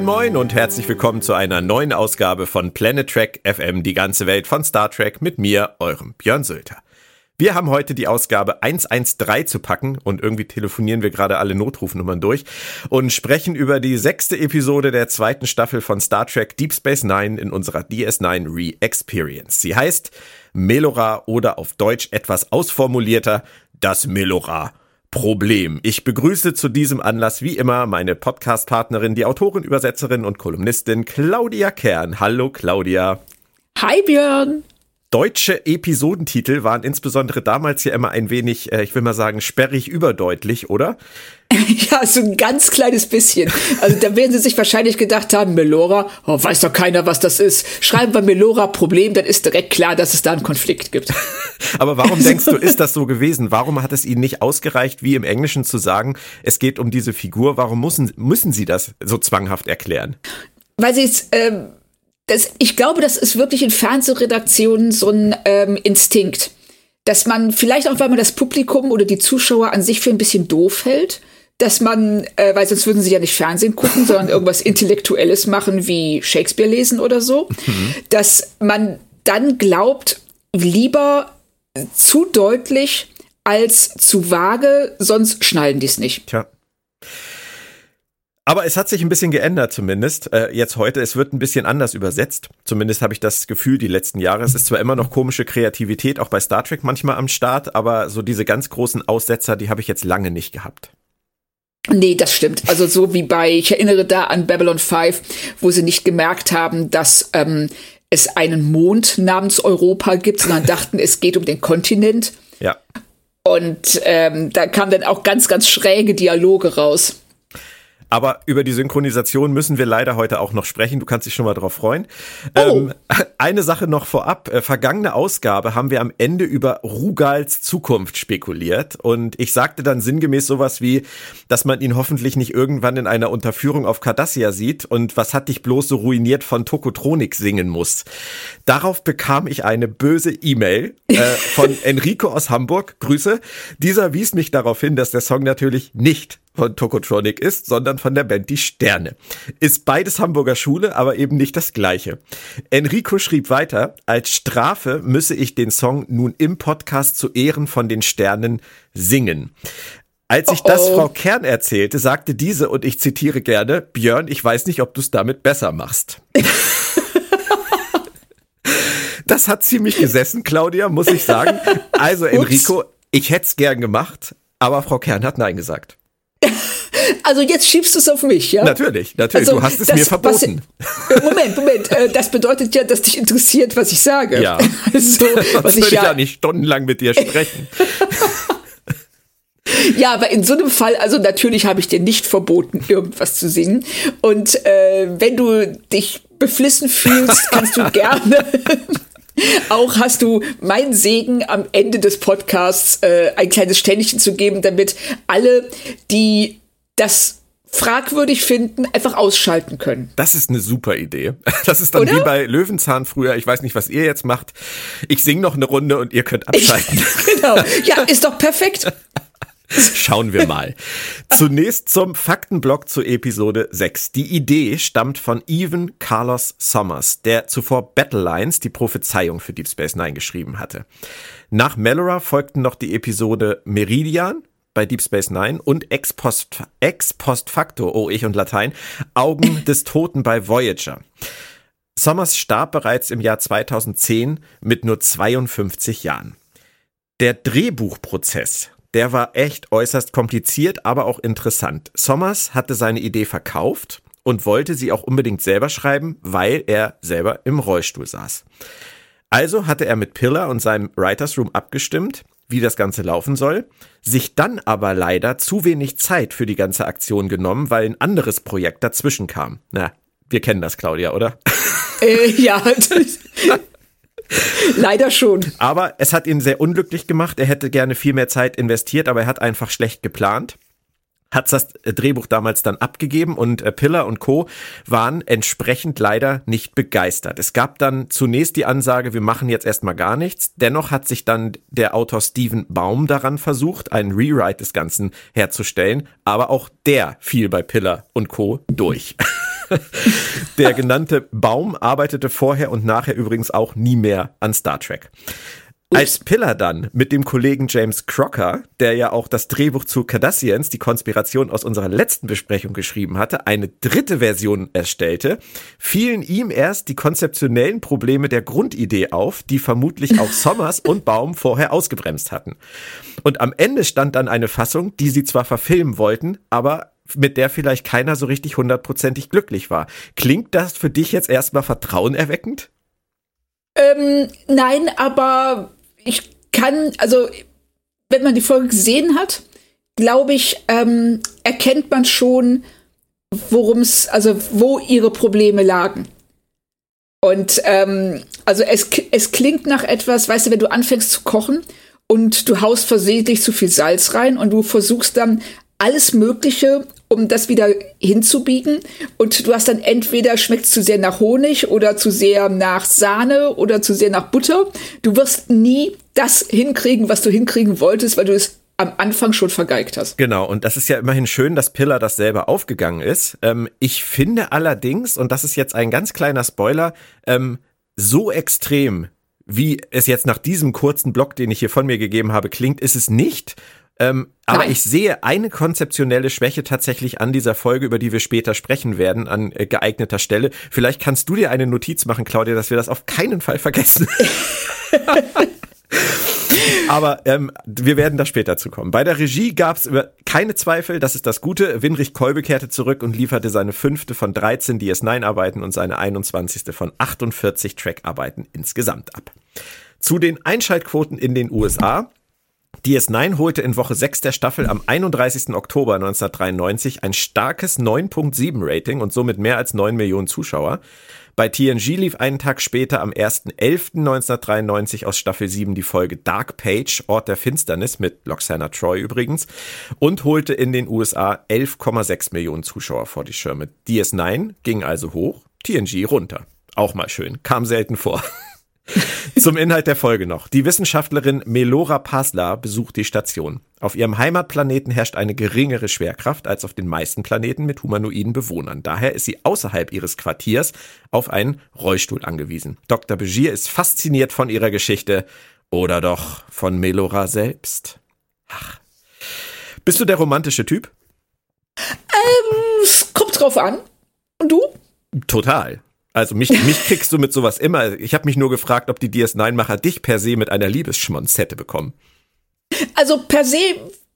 Moin Moin und herzlich willkommen zu einer neuen Ausgabe von Planet Trek FM, die ganze Welt von Star Trek mit mir, eurem Björn Sölter. Wir haben heute die Ausgabe 113 zu packen und irgendwie telefonieren wir gerade alle Notrufnummern durch und sprechen über die sechste Episode der zweiten Staffel von Star Trek Deep Space Nine in unserer DS9 Re-Experience. Sie heißt Melora oder auf Deutsch etwas ausformulierter das Melora. Problem. Ich begrüße zu diesem Anlass wie immer meine Podcast-Partnerin, die Autorin, Übersetzerin und Kolumnistin Claudia Kern. Hallo Claudia. Hi Björn. Deutsche Episodentitel waren insbesondere damals ja immer ein wenig, äh, ich will mal sagen, sperrig überdeutlich, oder? Ja, so ein ganz kleines bisschen. Also da werden sie sich wahrscheinlich gedacht haben, Melora, oh, weiß doch keiner, was das ist. Schreiben wir Melora Problem, dann ist direkt klar, dass es da einen Konflikt gibt. Aber warum denkst du, ist das so gewesen? Warum hat es ihnen nicht ausgereicht, wie im Englischen zu sagen, es geht um diese Figur? Warum müssen, müssen sie das so zwanghaft erklären? Weil sie es, ähm, das, ich glaube, das ist wirklich in Fernsehredaktionen so ein ähm, Instinkt, dass man vielleicht auch, weil man das Publikum oder die Zuschauer an sich für ein bisschen doof hält, dass man, äh, weil sonst würden sie ja nicht Fernsehen gucken, sondern irgendwas Intellektuelles machen wie Shakespeare lesen oder so, mhm. dass man dann glaubt, lieber zu deutlich als zu vage, sonst schnallen die es nicht. Tja. Aber es hat sich ein bisschen geändert zumindest. Äh, jetzt heute, es wird ein bisschen anders übersetzt. Zumindest habe ich das Gefühl die letzten Jahre. Es ist zwar immer noch komische Kreativität, auch bei Star Trek manchmal am Start, aber so diese ganz großen Aussetzer, die habe ich jetzt lange nicht gehabt. Nee, das stimmt. Also so wie bei, ich erinnere da an Babylon 5, wo sie nicht gemerkt haben, dass ähm, es einen Mond namens Europa gibt, sondern dachten, es geht um den Kontinent. Ja. Und ähm, da kamen dann auch ganz, ganz schräge Dialoge raus. Aber über die Synchronisation müssen wir leider heute auch noch sprechen. Du kannst dich schon mal drauf freuen. Oh. Ähm, eine Sache noch vorab. Äh, vergangene Ausgabe haben wir am Ende über Rugals Zukunft spekuliert. Und ich sagte dann sinngemäß sowas wie, dass man ihn hoffentlich nicht irgendwann in einer Unterführung auf Cardassia sieht und was hat dich bloß so ruiniert von Tokotronik singen muss. Darauf bekam ich eine böse E-Mail äh, von Enrico aus Hamburg. Grüße. Dieser wies mich darauf hin, dass der Song natürlich nicht von Tokotronic ist, sondern von der Band Die Sterne. Ist beides Hamburger Schule, aber eben nicht das gleiche. Enrico schrieb weiter, als Strafe müsse ich den Song nun im Podcast zu Ehren von den Sternen singen. Als ich das oh. Frau Kern erzählte, sagte diese, und ich zitiere gerne, Björn, ich weiß nicht, ob du es damit besser machst. das hat ziemlich gesessen, Claudia, muss ich sagen. Also, Enrico, ich hätte es gern gemacht, aber Frau Kern hat Nein gesagt. Also jetzt schiebst du es auf mich, ja? Natürlich, natürlich. Also, du hast es das, mir verboten. Was, Moment, Moment. Äh, das bedeutet ja, dass dich interessiert, was ich sage. Ja. Also, was ich, ja, ich ja nicht stundenlang mit dir sprechen. Ja, aber in so einem Fall, also natürlich habe ich dir nicht verboten, irgendwas zu singen. Und äh, wenn du dich beflissen fühlst, kannst du gerne auch hast du meinen Segen am Ende des Podcasts äh, ein kleines Ständchen zu geben, damit alle, die das fragwürdig finden, einfach ausschalten können. Das ist eine super Idee. Das ist dann Oder? wie bei Löwenzahn früher. Ich weiß nicht, was ihr jetzt macht. Ich singe noch eine Runde und ihr könnt abschalten. genau. Ja, ist doch perfekt. Schauen wir mal. Zunächst zum Faktenblock zur Episode 6. Die Idee stammt von Evan Carlos Sommers, der zuvor Battle Lines, die Prophezeiung für Deep Space Nine, geschrieben hatte. Nach Melora folgten noch die Episode Meridian, bei Deep Space Nine und ex post, ex post facto, oh ich und Latein, Augen des Toten bei Voyager. Sommers starb bereits im Jahr 2010 mit nur 52 Jahren. Der Drehbuchprozess, der war echt äußerst kompliziert, aber auch interessant. Sommers hatte seine Idee verkauft und wollte sie auch unbedingt selber schreiben, weil er selber im Rollstuhl saß. Also hatte er mit Pillar und seinem Writers Room abgestimmt, wie das Ganze laufen soll, sich dann aber leider zu wenig Zeit für die ganze Aktion genommen, weil ein anderes Projekt dazwischen kam. Na, wir kennen das, Claudia, oder? Äh, ja. Leider schon. Aber es hat ihn sehr unglücklich gemacht. Er hätte gerne viel mehr Zeit investiert, aber er hat einfach schlecht geplant hat das Drehbuch damals dann abgegeben und äh, Pillar und Co. waren entsprechend leider nicht begeistert. Es gab dann zunächst die Ansage, wir machen jetzt erstmal gar nichts. Dennoch hat sich dann der Autor Steven Baum daran versucht, einen Rewrite des Ganzen herzustellen, aber auch der fiel bei Pillar und Co. durch. der genannte Baum arbeitete vorher und nachher übrigens auch nie mehr an Star Trek. Als Pillar dann mit dem Kollegen James Crocker, der ja auch das Drehbuch zu Cardassians, die Konspiration aus unserer letzten Besprechung geschrieben hatte, eine dritte Version erstellte, fielen ihm erst die konzeptionellen Probleme der Grundidee auf, die vermutlich auch Sommers und Baum vorher ausgebremst hatten. Und am Ende stand dann eine Fassung, die sie zwar verfilmen wollten, aber mit der vielleicht keiner so richtig hundertprozentig glücklich war. Klingt das für dich jetzt erstmal vertrauenerweckend? Ähm, nein, aber ich kann, also wenn man die Folge gesehen hat, glaube ich, ähm, erkennt man schon, worum es, also wo ihre Probleme lagen. Und ähm, also es, es klingt nach etwas, weißt du, wenn du anfängst zu kochen und du haust versehentlich zu viel Salz rein und du versuchst dann alles Mögliche, um das wieder hinzubiegen. Und du hast dann entweder schmeckt zu sehr nach Honig oder zu sehr nach Sahne oder zu sehr nach Butter. Du wirst nie das hinkriegen, was du hinkriegen wolltest, weil du es am Anfang schon vergeigt hast. Genau, und das ist ja immerhin schön, dass Pillar das selber aufgegangen ist. Ähm, ich finde allerdings, und das ist jetzt ein ganz kleiner Spoiler, ähm, so extrem, wie es jetzt nach diesem kurzen Block, den ich hier von mir gegeben habe, klingt, ist es nicht. Ähm, aber ich sehe eine konzeptionelle Schwäche tatsächlich an dieser Folge, über die wir später sprechen werden, an äh, geeigneter Stelle. Vielleicht kannst du dir eine Notiz machen, Claudia, dass wir das auf keinen Fall vergessen. Aber ähm, wir werden da später zu kommen. Bei der Regie gab es keine Zweifel, das ist das Gute. Winrich Kolbe kehrte zurück und lieferte seine fünfte von 13 DS9-Arbeiten und seine 21. von 48 Track-Arbeiten insgesamt ab. Zu den Einschaltquoten in den USA. DS9 holte in Woche 6 der Staffel am 31. Oktober 1993 ein starkes 9.7 Rating und somit mehr als 9 Millionen Zuschauer. Bei TNG lief einen Tag später am 1.11.1993 aus Staffel 7 die Folge Dark Page, Ort der Finsternis mit Loxana Troy übrigens und holte in den USA 11,6 Millionen Zuschauer vor die Schirme. DS9 ging also hoch, TNG runter. Auch mal schön, kam selten vor. Zum Inhalt der Folge noch. Die Wissenschaftlerin Melora Pasla besucht die Station. Auf ihrem Heimatplaneten herrscht eine geringere Schwerkraft als auf den meisten Planeten mit humanoiden Bewohnern. Daher ist sie außerhalb ihres Quartiers auf einen Rollstuhl angewiesen. Dr. Begier ist fasziniert von ihrer Geschichte oder doch von Melora selbst. Ach. Bist du der romantische Typ? Ähm, es kommt drauf an. Und du? Total. Also mich, mich kriegst du mit sowas immer. Ich habe mich nur gefragt, ob die DS9-Macher dich per se mit einer Liebesschmonz hätte bekommen. Also per se,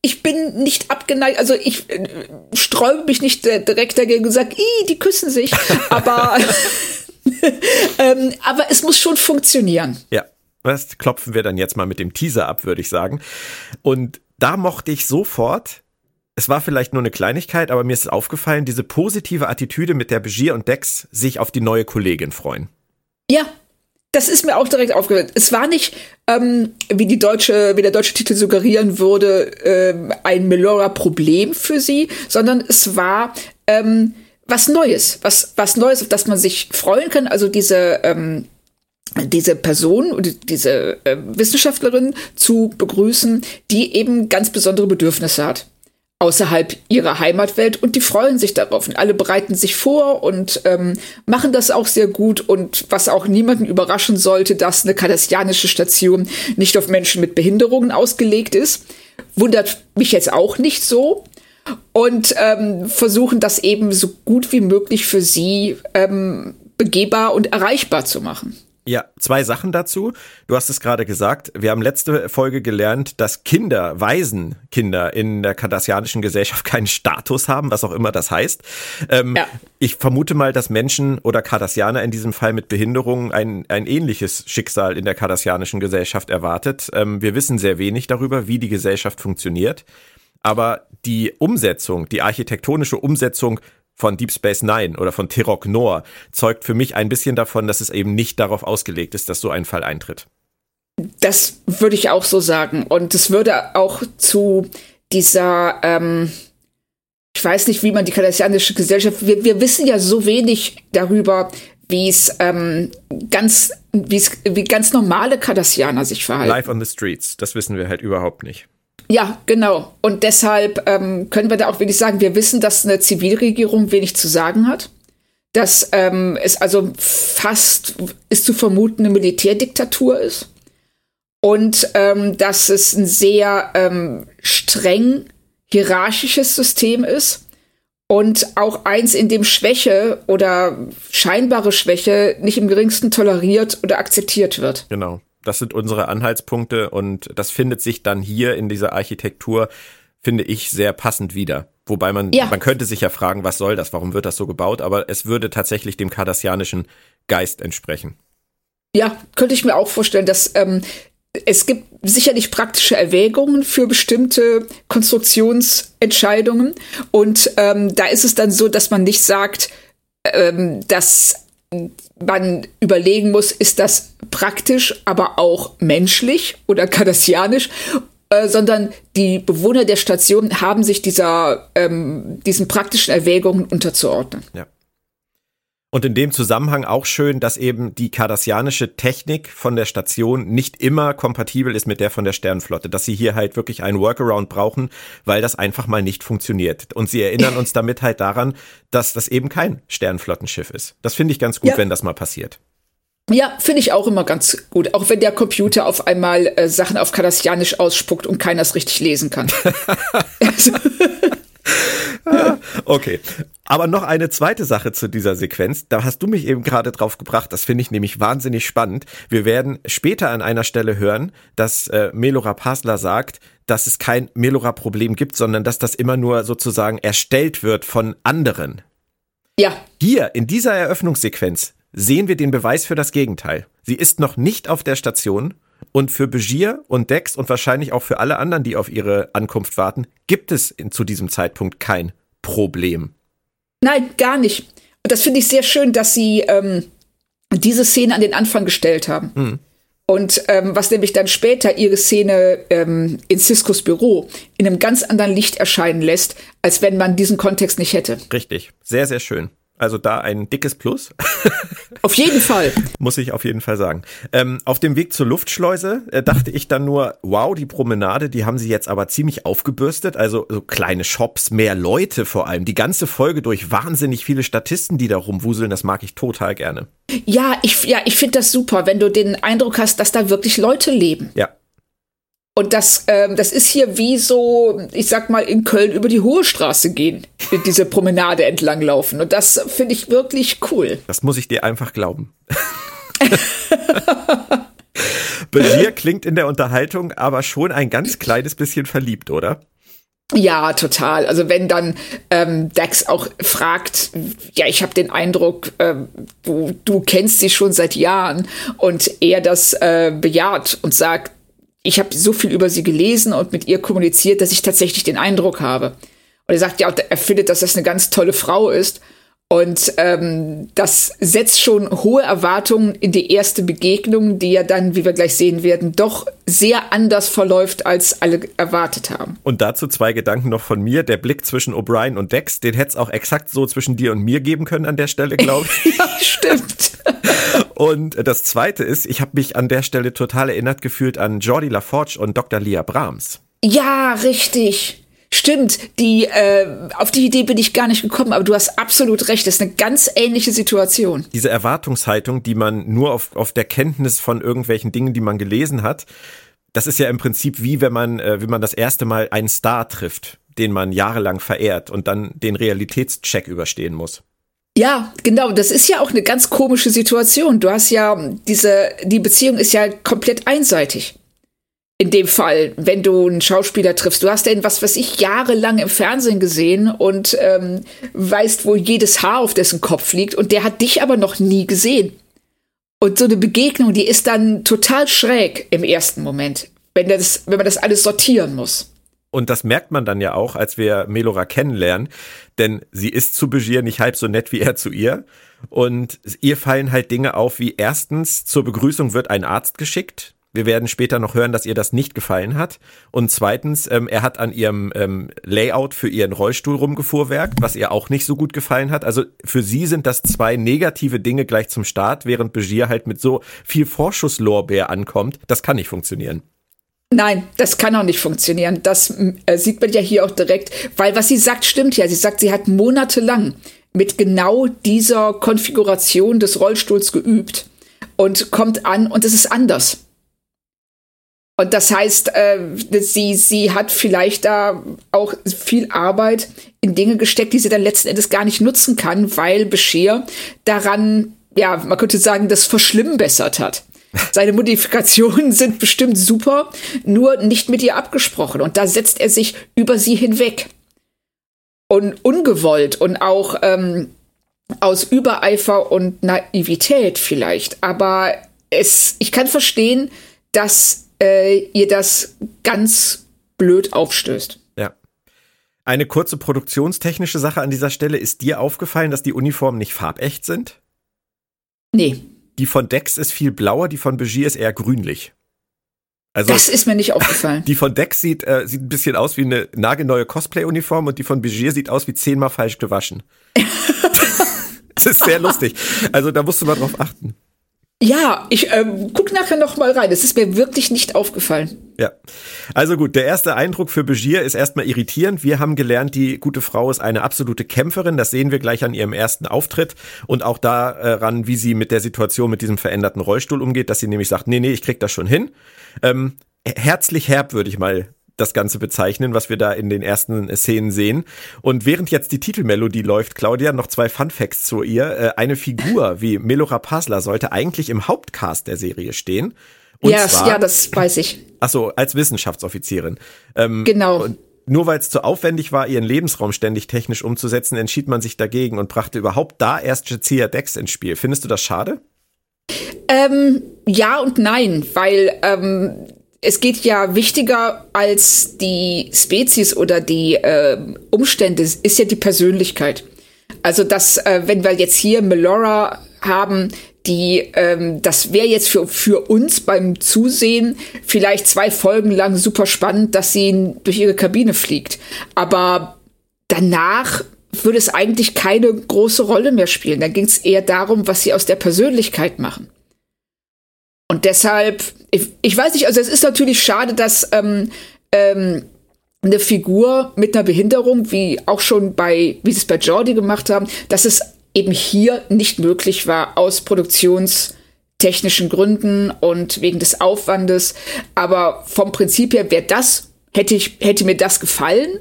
ich bin nicht abgeneigt, also ich äh, sträube mich nicht direkt dagegen und sage, die küssen sich. Aber, ähm, aber es muss schon funktionieren. Ja, das klopfen wir dann jetzt mal mit dem Teaser ab, würde ich sagen. Und da mochte ich sofort es war vielleicht nur eine Kleinigkeit, aber mir ist aufgefallen, diese positive Attitüde, mit der Begier und Dex sich auf die neue Kollegin freuen. Ja, das ist mir auch direkt aufgefallen. Es war nicht, ähm, wie die deutsche, wie der deutsche Titel suggerieren würde, ähm, ein Melora-Problem für sie, sondern es war ähm, was Neues, was was Neues, auf das man sich freuen kann. Also diese ähm, diese Person diese äh, Wissenschaftlerin zu begrüßen, die eben ganz besondere Bedürfnisse hat außerhalb ihrer Heimatwelt und die freuen sich darauf und alle bereiten sich vor und ähm, machen das auch sehr gut und was auch niemanden überraschen sollte, dass eine kardassianische Station nicht auf Menschen mit Behinderungen ausgelegt ist. wundert mich jetzt auch nicht so. Und ähm, versuchen das eben so gut wie möglich für sie ähm, begehbar und erreichbar zu machen. Ja, zwei Sachen dazu. Du hast es gerade gesagt. Wir haben letzte Folge gelernt, dass Kinder, Waisenkinder in der kardassianischen Gesellschaft keinen Status haben, was auch immer das heißt. Ähm, ja. Ich vermute mal, dass Menschen oder Kardassianer in diesem Fall mit Behinderungen ein, ein ähnliches Schicksal in der kardassianischen Gesellschaft erwartet. Ähm, wir wissen sehr wenig darüber, wie die Gesellschaft funktioniert. Aber die Umsetzung, die architektonische Umsetzung von Deep Space Nine oder von Tirok Noor zeugt für mich ein bisschen davon, dass es eben nicht darauf ausgelegt ist, dass so ein Fall eintritt. Das würde ich auch so sagen. Und es würde auch zu dieser, ähm, ich weiß nicht, wie man die kardassianische Gesellschaft, wir, wir wissen ja so wenig darüber, wie es ähm, ganz, wie es, wie ganz normale Kardassianer sich verhalten. Life on the streets, das wissen wir halt überhaupt nicht. Ja, genau. Und deshalb ähm, können wir da auch wenig sagen. Wir wissen, dass eine Zivilregierung wenig zu sagen hat. Dass ähm, es also fast ist zu vermuten eine Militärdiktatur ist. Und ähm, dass es ein sehr ähm, streng hierarchisches System ist. Und auch eins, in dem Schwäche oder scheinbare Schwäche nicht im geringsten toleriert oder akzeptiert wird. Genau das sind unsere Anhaltspunkte und das findet sich dann hier in dieser Architektur, finde ich, sehr passend wieder. Wobei man, ja. man könnte sich ja fragen, was soll das, warum wird das so gebaut, aber es würde tatsächlich dem kardassianischen Geist entsprechen. Ja, könnte ich mir auch vorstellen, dass ähm, es gibt sicherlich praktische Erwägungen für bestimmte Konstruktionsentscheidungen und ähm, da ist es dann so, dass man nicht sagt, ähm, dass man überlegen muss, ist das praktisch, aber auch menschlich oder kardassianisch, äh, sondern die Bewohner der Station haben sich dieser, ähm, diesen praktischen Erwägungen unterzuordnen. Ja. Und in dem Zusammenhang auch schön, dass eben die kardassianische Technik von der Station nicht immer kompatibel ist mit der von der Sternflotte, dass sie hier halt wirklich einen Workaround brauchen, weil das einfach mal nicht funktioniert. Und sie erinnern uns damit halt daran, dass das eben kein Sternflottenschiff ist. Das finde ich ganz gut, ja. wenn das mal passiert. Ja, finde ich auch immer ganz gut. Auch wenn der Computer auf einmal äh, Sachen auf Kardassianisch ausspuckt und keiner es richtig lesen kann. okay. Aber noch eine zweite Sache zu dieser Sequenz. Da hast du mich eben gerade drauf gebracht. Das finde ich nämlich wahnsinnig spannend. Wir werden später an einer Stelle hören, dass äh, Melora Pasler sagt, dass es kein Melora-Problem gibt, sondern dass das immer nur sozusagen erstellt wird von anderen. Ja. Hier in dieser Eröffnungssequenz sehen wir den Beweis für das Gegenteil. Sie ist noch nicht auf der Station und für Begier und Dex und wahrscheinlich auch für alle anderen, die auf ihre Ankunft warten, gibt es in, zu diesem Zeitpunkt kein Problem. Nein, gar nicht. Und das finde ich sehr schön, dass sie ähm, diese Szene an den Anfang gestellt haben. Mhm. Und ähm, was nämlich dann später ihre Szene ähm, in Ciscos Büro in einem ganz anderen Licht erscheinen lässt, als wenn man diesen Kontext nicht hätte. Richtig, sehr, sehr schön. Also da ein dickes Plus. Auf jeden Fall. Muss ich auf jeden Fall sagen. Ähm, auf dem Weg zur Luftschleuse äh, dachte ich dann nur, wow, die Promenade, die haben sie jetzt aber ziemlich aufgebürstet. Also so kleine Shops, mehr Leute vor allem. Die ganze Folge durch wahnsinnig viele Statisten, die da rumwuseln, das mag ich total gerne. Ja, ich, ja, ich finde das super, wenn du den Eindruck hast, dass da wirklich Leute leben. Ja, und das, ähm, das ist hier wie so, ich sag mal, in Köln über die Hohe Straße gehen, diese Promenade entlang laufen. Und das finde ich wirklich cool. Das muss ich dir einfach glauben. Begier klingt in der Unterhaltung aber schon ein ganz kleines bisschen verliebt, oder? Ja, total. Also wenn dann ähm, Dax auch fragt, ja, ich habe den Eindruck, äh, du, du kennst sie schon seit Jahren und er das äh, bejaht und sagt, ich habe so viel über sie gelesen und mit ihr kommuniziert, dass ich tatsächlich den Eindruck habe. Und er sagt ja, er findet, dass das eine ganz tolle Frau ist. Und ähm, das setzt schon hohe Erwartungen in die erste Begegnung, die ja dann, wie wir gleich sehen werden, doch sehr anders verläuft, als alle erwartet haben. Und dazu zwei Gedanken noch von mir. Der Blick zwischen O'Brien und Dex, den hätte es auch exakt so zwischen dir und mir geben können an der Stelle, glaube ich. ja, stimmt. Und das zweite ist, ich habe mich an der Stelle total erinnert gefühlt an Jordi LaForge und Dr. Leah Brahms. Ja, richtig. Stimmt, die, äh, auf die Idee bin ich gar nicht gekommen, aber du hast absolut recht, das ist eine ganz ähnliche Situation. Diese Erwartungshaltung, die man nur auf, auf der Kenntnis von irgendwelchen Dingen, die man gelesen hat, das ist ja im Prinzip wie wenn man, äh, wenn man das erste Mal einen Star trifft, den man jahrelang verehrt und dann den Realitätscheck überstehen muss. Ja, genau. Das ist ja auch eine ganz komische Situation. Du hast ja diese, die Beziehung ist ja komplett einseitig. In dem Fall, wenn du einen Schauspieler triffst. Du hast den, was weiß ich, jahrelang im Fernsehen gesehen und ähm, weißt, wo jedes Haar auf dessen Kopf liegt und der hat dich aber noch nie gesehen. Und so eine Begegnung, die ist dann total schräg im ersten Moment, wenn, das, wenn man das alles sortieren muss. Und das merkt man dann ja auch, als wir Melora kennenlernen, denn sie ist zu Begier nicht halb so nett wie er zu ihr. Und ihr fallen halt Dinge auf, wie erstens, zur Begrüßung wird ein Arzt geschickt. Wir werden später noch hören, dass ihr das nicht gefallen hat. Und zweitens, ähm, er hat an ihrem ähm, Layout für ihren Rollstuhl rumgefuhrwerkt, was ihr auch nicht so gut gefallen hat. Also für sie sind das zwei negative Dinge gleich zum Start, während Begier halt mit so viel Vorschusslorbeer ankommt. Das kann nicht funktionieren. Nein, das kann auch nicht funktionieren. Das äh, sieht man ja hier auch direkt, weil was sie sagt, stimmt ja. Sie sagt, sie hat monatelang mit genau dieser Konfiguration des Rollstuhls geübt und kommt an und es ist anders. Und das heißt, äh, sie, sie hat vielleicht da auch viel Arbeit in Dinge gesteckt, die sie dann letzten Endes gar nicht nutzen kann, weil Bescheer daran, ja, man könnte sagen, das verschlimmbessert hat. Seine Modifikationen sind bestimmt super, nur nicht mit ihr abgesprochen. Und da setzt er sich über sie hinweg. Und ungewollt und auch ähm, aus Übereifer und Naivität vielleicht. Aber es, ich kann verstehen, dass äh, ihr das ganz blöd aufstößt. Ja. Eine kurze produktionstechnische Sache an dieser Stelle. Ist dir aufgefallen, dass die Uniformen nicht farbecht sind? Nee. Die von Dex ist viel blauer, die von Begier ist eher grünlich. Also, das ist mir nicht aufgefallen. Die von Dex sieht, äh, sieht ein bisschen aus wie eine nagelneue Cosplay-Uniform und die von Begier sieht aus wie zehnmal falsch gewaschen. das ist sehr lustig. Also da musst du mal drauf achten. Ja, ich ähm, guck nachher noch mal rein. Es ist mir wirklich nicht aufgefallen. Ja. Also gut, der erste Eindruck für Begier ist erstmal irritierend. Wir haben gelernt, die gute Frau ist eine absolute Kämpferin. Das sehen wir gleich an ihrem ersten Auftritt und auch daran, wie sie mit der Situation mit diesem veränderten Rollstuhl umgeht, dass sie nämlich sagt, nee, nee, ich krieg das schon hin. Ähm, herzlich herb, würde ich mal das Ganze bezeichnen, was wir da in den ersten Szenen sehen. Und während jetzt die Titelmelodie läuft, Claudia, noch zwei Fun Facts zu ihr. Äh, eine Figur wie Melora Pasla sollte eigentlich im Hauptcast der Serie stehen. Und ja, zwar, ja, das weiß ich. Ach so, als Wissenschaftsoffizierin. Ähm, genau. nur weil es zu aufwendig war, ihren Lebensraum ständig technisch umzusetzen, entschied man sich dagegen und brachte überhaupt da erst Jazia Dex ins Spiel. Findest du das schade? Ähm, ja und nein, weil ähm, es geht ja wichtiger als die Spezies oder die äh, Umstände, ist ja die Persönlichkeit. Also das, äh, wenn wir jetzt hier Melora haben, die, ähm, das wäre jetzt für, für uns beim Zusehen vielleicht zwei Folgen lang super spannend, dass sie durch ihre Kabine fliegt. Aber danach würde es eigentlich keine große Rolle mehr spielen. Dann ging es eher darum, was sie aus der Persönlichkeit machen. Und deshalb, ich, ich weiß nicht, also es ist natürlich schade, dass ähm, ähm, eine Figur mit einer Behinderung, wie auch schon bei, wie sie es bei Jordi gemacht haben, dass es eben hier nicht möglich war aus produktionstechnischen Gründen und wegen des Aufwandes. Aber vom Prinzip her wäre das, hätte ich, hätte mir das gefallen,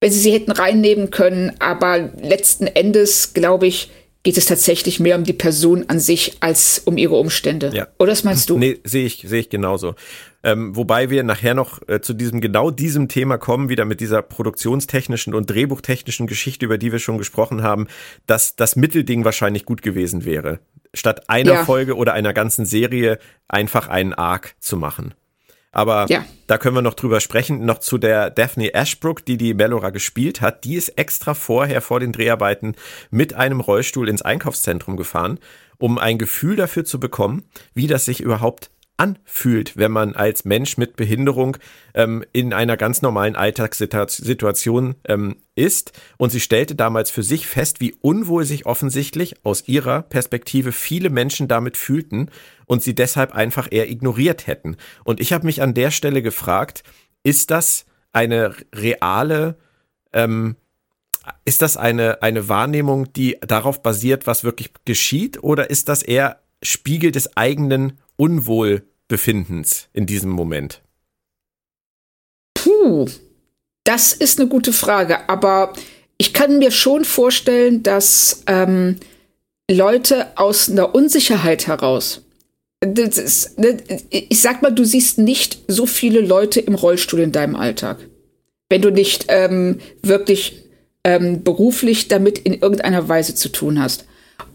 wenn sie sie hätten reinnehmen können. Aber letzten Endes, glaube ich, geht es tatsächlich mehr um die Person an sich als um ihre Umstände. Ja. Oder was meinst du? Nee, sehe ich, sehe ich genauso. Ähm, wobei wir nachher noch äh, zu diesem genau diesem Thema kommen, wieder mit dieser produktionstechnischen und drehbuchtechnischen Geschichte, über die wir schon gesprochen haben, dass das Mittelding wahrscheinlich gut gewesen wäre. Statt einer ja. Folge oder einer ganzen Serie einfach einen Arc zu machen. Aber ja. da können wir noch drüber sprechen. Noch zu der Daphne Ashbrook, die die Melora gespielt hat. Die ist extra vorher vor den Dreharbeiten mit einem Rollstuhl ins Einkaufszentrum gefahren, um ein Gefühl dafür zu bekommen, wie das sich überhaupt anfühlt, wenn man als Mensch mit Behinderung ähm, in einer ganz normalen Alltagssituation ähm, ist. Und sie stellte damals für sich fest, wie unwohl sich offensichtlich aus ihrer Perspektive viele Menschen damit fühlten und sie deshalb einfach eher ignoriert hätten. Und ich habe mich an der Stelle gefragt, ist das eine reale ähm, ist das eine, eine Wahrnehmung, die darauf basiert, was wirklich geschieht, oder ist das eher Spiegel des eigenen Unwohl Befindens in diesem Moment? Puh, das ist eine gute Frage, aber ich kann mir schon vorstellen, dass ähm, Leute aus einer Unsicherheit heraus, ist, ne, ich sag mal, du siehst nicht so viele Leute im Rollstuhl in deinem Alltag, wenn du nicht ähm, wirklich ähm, beruflich damit in irgendeiner Weise zu tun hast.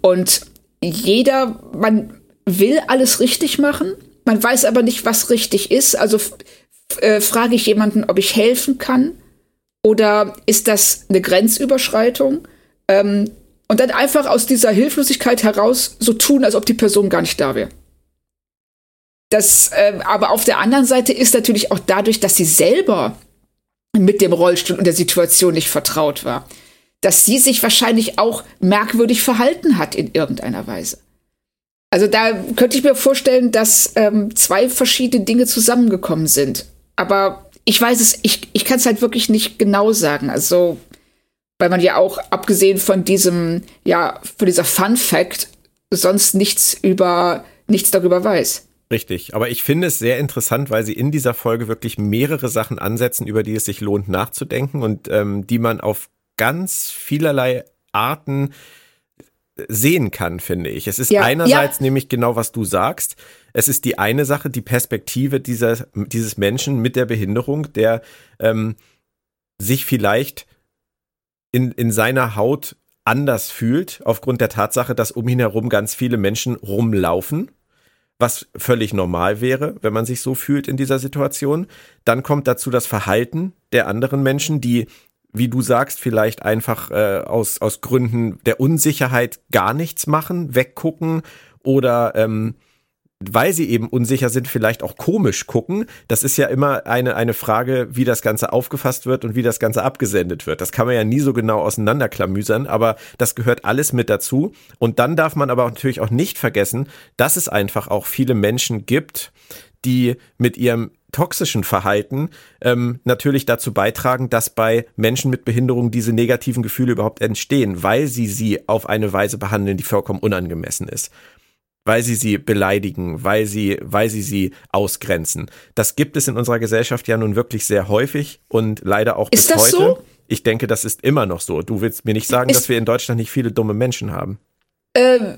Und jeder, man will alles richtig machen, man weiß aber nicht, was richtig ist. Also äh, frage ich jemanden, ob ich helfen kann oder ist das eine Grenzüberschreitung? Ähm, und dann einfach aus dieser Hilflosigkeit heraus so tun, als ob die Person gar nicht da wäre. Das, äh, aber auf der anderen Seite ist natürlich auch dadurch, dass sie selber mit dem Rollstuhl und der Situation nicht vertraut war, dass sie sich wahrscheinlich auch merkwürdig verhalten hat in irgendeiner Weise. Also da könnte ich mir vorstellen, dass ähm, zwei verschiedene Dinge zusammengekommen sind. Aber ich weiß es, ich, ich kann es halt wirklich nicht genau sagen. Also, weil man ja auch, abgesehen von diesem, ja, von dieser Fun Fact, sonst nichts über, nichts darüber weiß. Richtig, aber ich finde es sehr interessant, weil sie in dieser Folge wirklich mehrere Sachen ansetzen, über die es sich lohnt nachzudenken und ähm, die man auf ganz vielerlei Arten sehen kann, finde ich. Es ist ja, einerseits ja. nämlich genau, was du sagst. Es ist die eine Sache, die Perspektive dieser, dieses Menschen mit der Behinderung, der ähm, sich vielleicht in, in seiner Haut anders fühlt, aufgrund der Tatsache, dass um ihn herum ganz viele Menschen rumlaufen was völlig normal wäre, wenn man sich so fühlt in dieser Situation. Dann kommt dazu das Verhalten der anderen Menschen, die, wie du sagst, vielleicht einfach äh, aus, aus Gründen der Unsicherheit gar nichts machen, weggucken oder ähm, weil sie eben unsicher sind, vielleicht auch komisch gucken. Das ist ja immer eine, eine Frage, wie das Ganze aufgefasst wird und wie das Ganze abgesendet wird. Das kann man ja nie so genau auseinanderklamüsern, aber das gehört alles mit dazu. Und dann darf man aber natürlich auch nicht vergessen, dass es einfach auch viele Menschen gibt, die mit ihrem toxischen Verhalten ähm, natürlich dazu beitragen, dass bei Menschen mit Behinderung diese negativen Gefühle überhaupt entstehen, weil sie sie auf eine Weise behandeln, die vollkommen unangemessen ist weil sie sie beleidigen, weil sie, weil sie sie ausgrenzen. Das gibt es in unserer Gesellschaft ja nun wirklich sehr häufig und leider auch ist bis das heute. So? Ich denke, das ist immer noch so. Du willst mir nicht sagen, ist, dass wir in Deutschland nicht viele dumme Menschen haben. Ähm,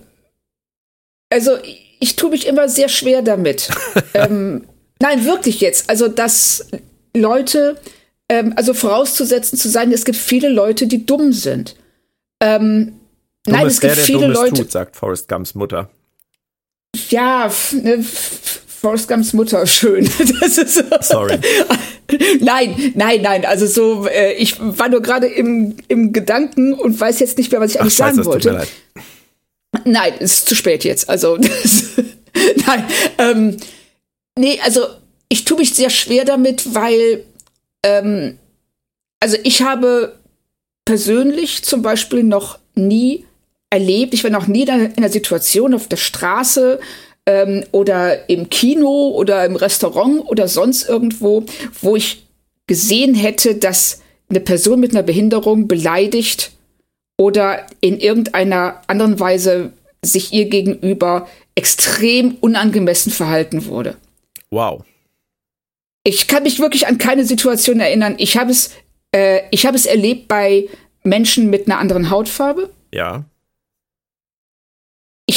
also ich tue mich immer sehr schwer damit. ähm, nein, wirklich jetzt. Also dass Leute, ähm, also vorauszusetzen, zu sagen, es gibt viele Leute, die dumm sind. Ähm, nein, es gibt der, viele Leute. Tut, sagt Forrest Gumps Mutter ja, ne, Forrest Gumps Mutter schön. So. Sorry. Nein, nein, nein. Also so, äh, ich war nur gerade im, im Gedanken und weiß jetzt nicht mehr, was ich eigentlich Ach, sagen Scheiße, wollte. Tut mir leid. Nein, es ist zu spät jetzt. Also das, nein. Ähm, nee, also ich tue mich sehr schwer damit, weil ähm, also ich habe persönlich zum Beispiel noch nie erlebt. Ich war noch nie in einer Situation auf der Straße ähm, oder im Kino oder im Restaurant oder sonst irgendwo, wo ich gesehen hätte, dass eine Person mit einer Behinderung beleidigt oder in irgendeiner anderen Weise sich ihr gegenüber extrem unangemessen verhalten wurde. Wow. Ich kann mich wirklich an keine Situation erinnern. Ich habe es, äh, ich habe es erlebt bei Menschen mit einer anderen Hautfarbe. Ja.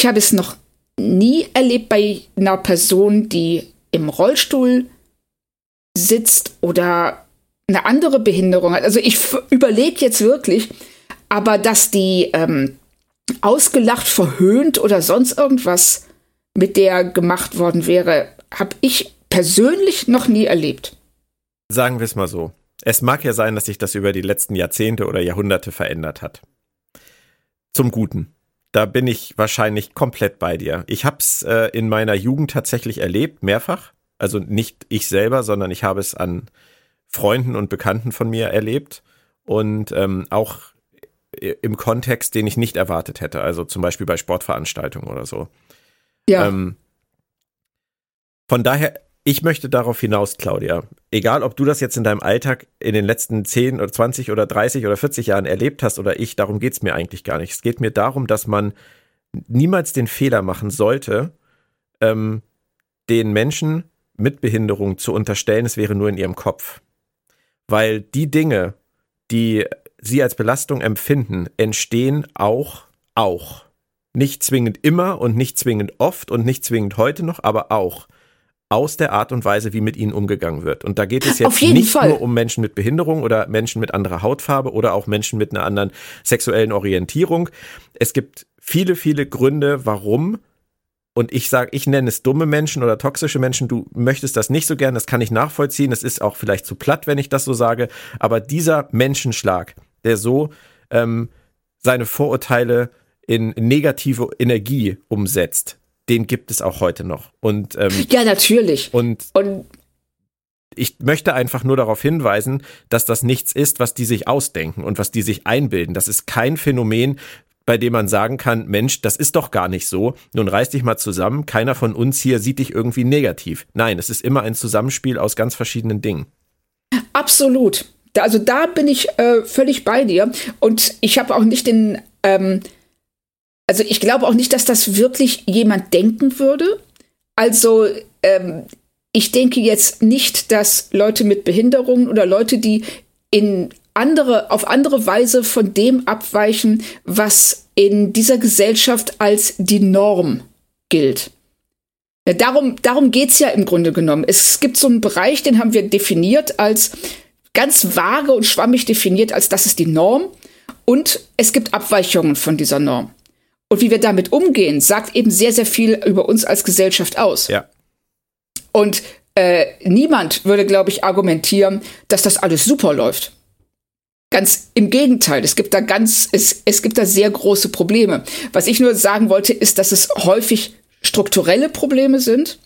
Ich habe es noch nie erlebt bei einer Person, die im Rollstuhl sitzt oder eine andere Behinderung hat. Also ich überlege jetzt wirklich, aber dass die ähm, ausgelacht, verhöhnt oder sonst irgendwas mit der gemacht worden wäre, habe ich persönlich noch nie erlebt. Sagen wir es mal so. Es mag ja sein, dass sich das über die letzten Jahrzehnte oder Jahrhunderte verändert hat. Zum Guten. Da bin ich wahrscheinlich komplett bei dir. Ich habe es äh, in meiner Jugend tatsächlich erlebt, mehrfach. Also nicht ich selber, sondern ich habe es an Freunden und Bekannten von mir erlebt und ähm, auch im Kontext, den ich nicht erwartet hätte. Also zum Beispiel bei Sportveranstaltungen oder so. Ja. Ähm, von daher ich möchte darauf hinaus, Claudia, egal ob du das jetzt in deinem Alltag in den letzten 10 oder 20 oder 30 oder 40 Jahren erlebt hast oder ich, darum geht es mir eigentlich gar nicht. Es geht mir darum, dass man niemals den Fehler machen sollte, ähm, den Menschen mit Behinderung zu unterstellen, es wäre nur in ihrem Kopf. weil die Dinge, die sie als Belastung empfinden, entstehen auch, auch. Nicht zwingend immer und nicht zwingend oft und nicht zwingend heute noch, aber auch aus der Art und Weise, wie mit ihnen umgegangen wird. Und da geht es jetzt nicht Fall. nur um Menschen mit Behinderung oder Menschen mit anderer Hautfarbe oder auch Menschen mit einer anderen sexuellen Orientierung. Es gibt viele, viele Gründe, warum und ich sage, ich nenne es dumme Menschen oder toxische Menschen, du möchtest das nicht so gern, das kann ich nachvollziehen, es ist auch vielleicht zu platt, wenn ich das so sage, aber dieser Menschenschlag, der so ähm, seine Vorurteile in negative Energie umsetzt, den gibt es auch heute noch. Und ähm, ja, natürlich. Und, und ich möchte einfach nur darauf hinweisen, dass das nichts ist, was die sich ausdenken und was die sich einbilden. Das ist kein Phänomen, bei dem man sagen kann, Mensch, das ist doch gar nicht so. Nun reiß dich mal zusammen. Keiner von uns hier sieht dich irgendwie negativ. Nein, es ist immer ein Zusammenspiel aus ganz verschiedenen Dingen. Absolut. Also da bin ich äh, völlig bei dir. Und ich habe auch nicht den, ähm, also ich glaube auch nicht, dass das wirklich jemand denken würde. Also ähm, ich denke jetzt nicht, dass Leute mit Behinderungen oder Leute, die in andere, auf andere Weise von dem abweichen, was in dieser Gesellschaft als die Norm gilt. Darum, darum geht's ja im Grunde genommen. Es gibt so einen Bereich, den haben wir definiert als ganz vage und schwammig definiert, als das ist die Norm. Und es gibt Abweichungen von dieser Norm. Und wie wir damit umgehen, sagt eben sehr, sehr viel über uns als Gesellschaft aus. Ja. Und äh, niemand würde, glaube ich, argumentieren, dass das alles super läuft. Ganz im Gegenteil, es gibt da ganz, es, es gibt da sehr große Probleme. Was ich nur sagen wollte, ist, dass es häufig strukturelle Probleme sind,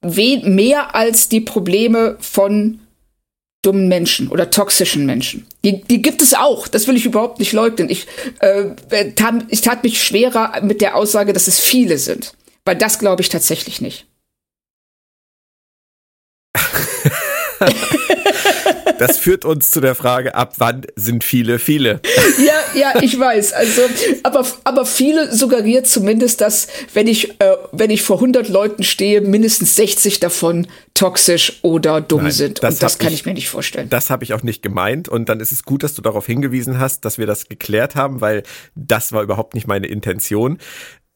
mehr als die Probleme von dummen Menschen oder toxischen Menschen. Die, die gibt es auch, das will ich überhaupt nicht leugnen. Ich, äh, tat, ich tat mich schwerer mit der Aussage, dass es viele sind, weil das glaube ich tatsächlich nicht. Das führt uns zu der Frage, ab wann sind viele viele? Ja, ja, ich weiß. Also, aber, aber viele suggeriert zumindest, dass wenn ich, äh, wenn ich vor 100 Leuten stehe, mindestens 60 davon toxisch oder dumm Nein, sind. Das und das kann ich, ich, mir nicht vorstellen. Das habe ich auch nicht gemeint. Und dann ist es gut, dass du darauf hingewiesen hast, dass wir das geklärt haben, weil das war überhaupt nicht meine Intention.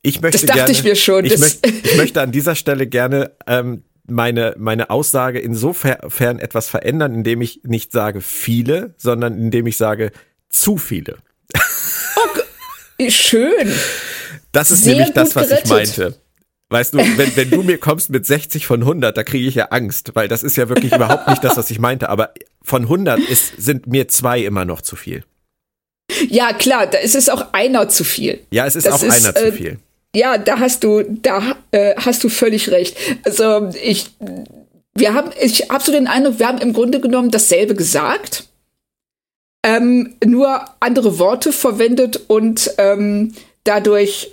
Ich möchte das dachte gerne, ich mir schon. Ich, möchte, ich möchte an dieser Stelle gerne ähm, meine, meine Aussage insofern etwas verändern, indem ich nicht sage viele, sondern indem ich sage zu viele. Oh, schön. Das ist Sehr nämlich das, was gerettet. ich meinte. Weißt du, wenn, wenn du mir kommst mit 60 von 100, da kriege ich ja Angst, weil das ist ja wirklich überhaupt nicht das, was ich meinte. Aber von 100 ist, sind mir zwei immer noch zu viel. Ja, klar, da ist es auch einer zu viel. Ja, es ist das auch ist, einer äh, zu viel. Ja, da hast du, da äh, hast du völlig recht. Also ich, wir haben, ich habe so den Eindruck, wir haben im Grunde genommen dasselbe gesagt, ähm, nur andere Worte verwendet und ähm, dadurch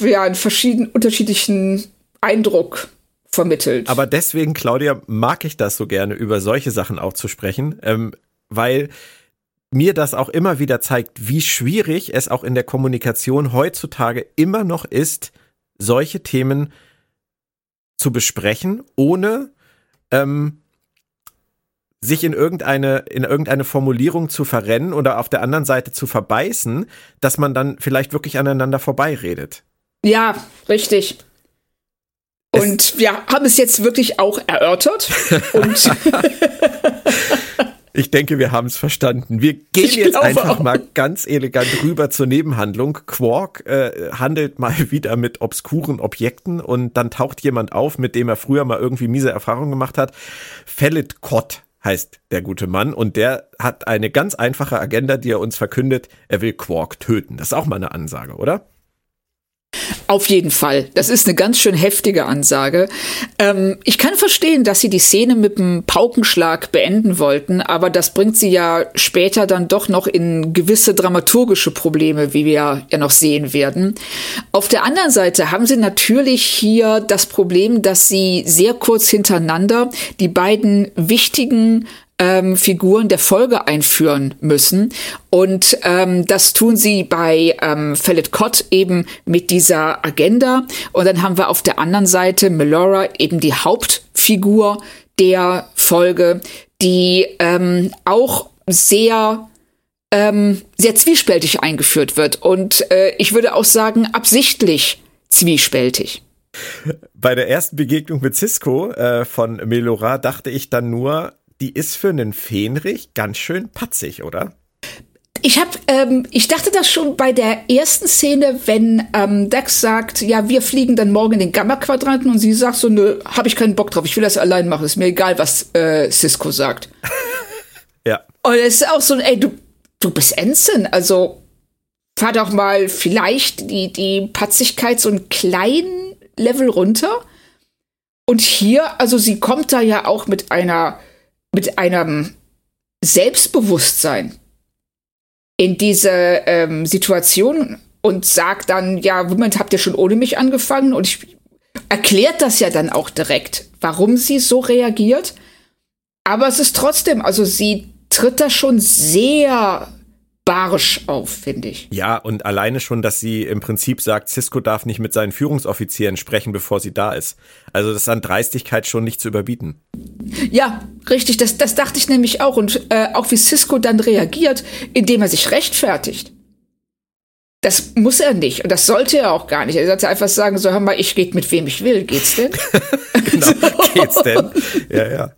ja einen verschiedenen unterschiedlichen Eindruck vermittelt. Aber deswegen, Claudia, mag ich das so gerne, über solche Sachen auch zu sprechen, ähm, weil mir das auch immer wieder zeigt, wie schwierig es auch in der Kommunikation heutzutage immer noch ist, solche Themen zu besprechen, ohne ähm, sich in irgendeine, in irgendeine Formulierung zu verrennen oder auf der anderen Seite zu verbeißen, dass man dann vielleicht wirklich aneinander vorbeiredet. Ja, richtig. Und es wir haben es jetzt wirklich auch erörtert. und Ich denke, wir haben es verstanden. Wir gehen ich jetzt einfach auch. mal ganz elegant rüber zur Nebenhandlung. Quark äh, handelt mal wieder mit obskuren Objekten und dann taucht jemand auf, mit dem er früher mal irgendwie miese Erfahrungen gemacht hat. Fellet Kott heißt der gute Mann und der hat eine ganz einfache Agenda, die er uns verkündet. Er will Quark töten. Das ist auch mal eine Ansage, oder? Auf jeden Fall. Das ist eine ganz schön heftige Ansage. Ähm, ich kann verstehen, dass sie die Szene mit dem Paukenschlag beenden wollten, aber das bringt sie ja später dann doch noch in gewisse dramaturgische Probleme, wie wir ja noch sehen werden. Auf der anderen Seite haben sie natürlich hier das Problem, dass sie sehr kurz hintereinander die beiden wichtigen ähm, Figuren der Folge einführen müssen. Und ähm, das tun sie bei ähm, Fellet Cott eben mit dieser Agenda. Und dann haben wir auf der anderen Seite Melora eben die Hauptfigur der Folge, die ähm, auch sehr ähm, sehr zwiespältig eingeführt wird und äh, ich würde auch sagen absichtlich zwiespältig. Bei der ersten Begegnung mit Cisco äh, von Melora dachte ich dann nur, die ist für einen Fähnrich ganz schön patzig, oder? Ich habe, ähm, ich dachte das schon bei der ersten Szene, wenn ähm, Dex sagt, ja, wir fliegen dann morgen in den Gamma-Quadranten und sie sagt so, nö, habe ich keinen Bock drauf, ich will das allein machen, ist mir egal, was äh, Cisco sagt. ja. Und es ist auch so, ey, du, du bist Ensign, also fahr doch mal vielleicht die, die Patzigkeit so einen kleinen Level runter. Und hier, also sie kommt da ja auch mit einer, mit einem Selbstbewusstsein in diese ähm, Situation und sagt dann, ja, Moment, habt ihr schon ohne mich angefangen? Und ich erklärt das ja dann auch direkt, warum sie so reagiert. Aber es ist trotzdem, also sie tritt da schon sehr barsch auf, finde ich. Ja, und alleine schon, dass sie im Prinzip sagt, Cisco darf nicht mit seinen Führungsoffizieren sprechen, bevor sie da ist. Also das ist an Dreistigkeit schon nicht zu überbieten. Ja, richtig, das, das dachte ich nämlich auch. Und äh, auch wie Cisco dann reagiert, indem er sich rechtfertigt. Das muss er nicht und das sollte er auch gar nicht. Er sollte einfach sagen, so hör mal, ich geht mit wem ich will. Geht's denn? genau, geht's denn? Ja, ja.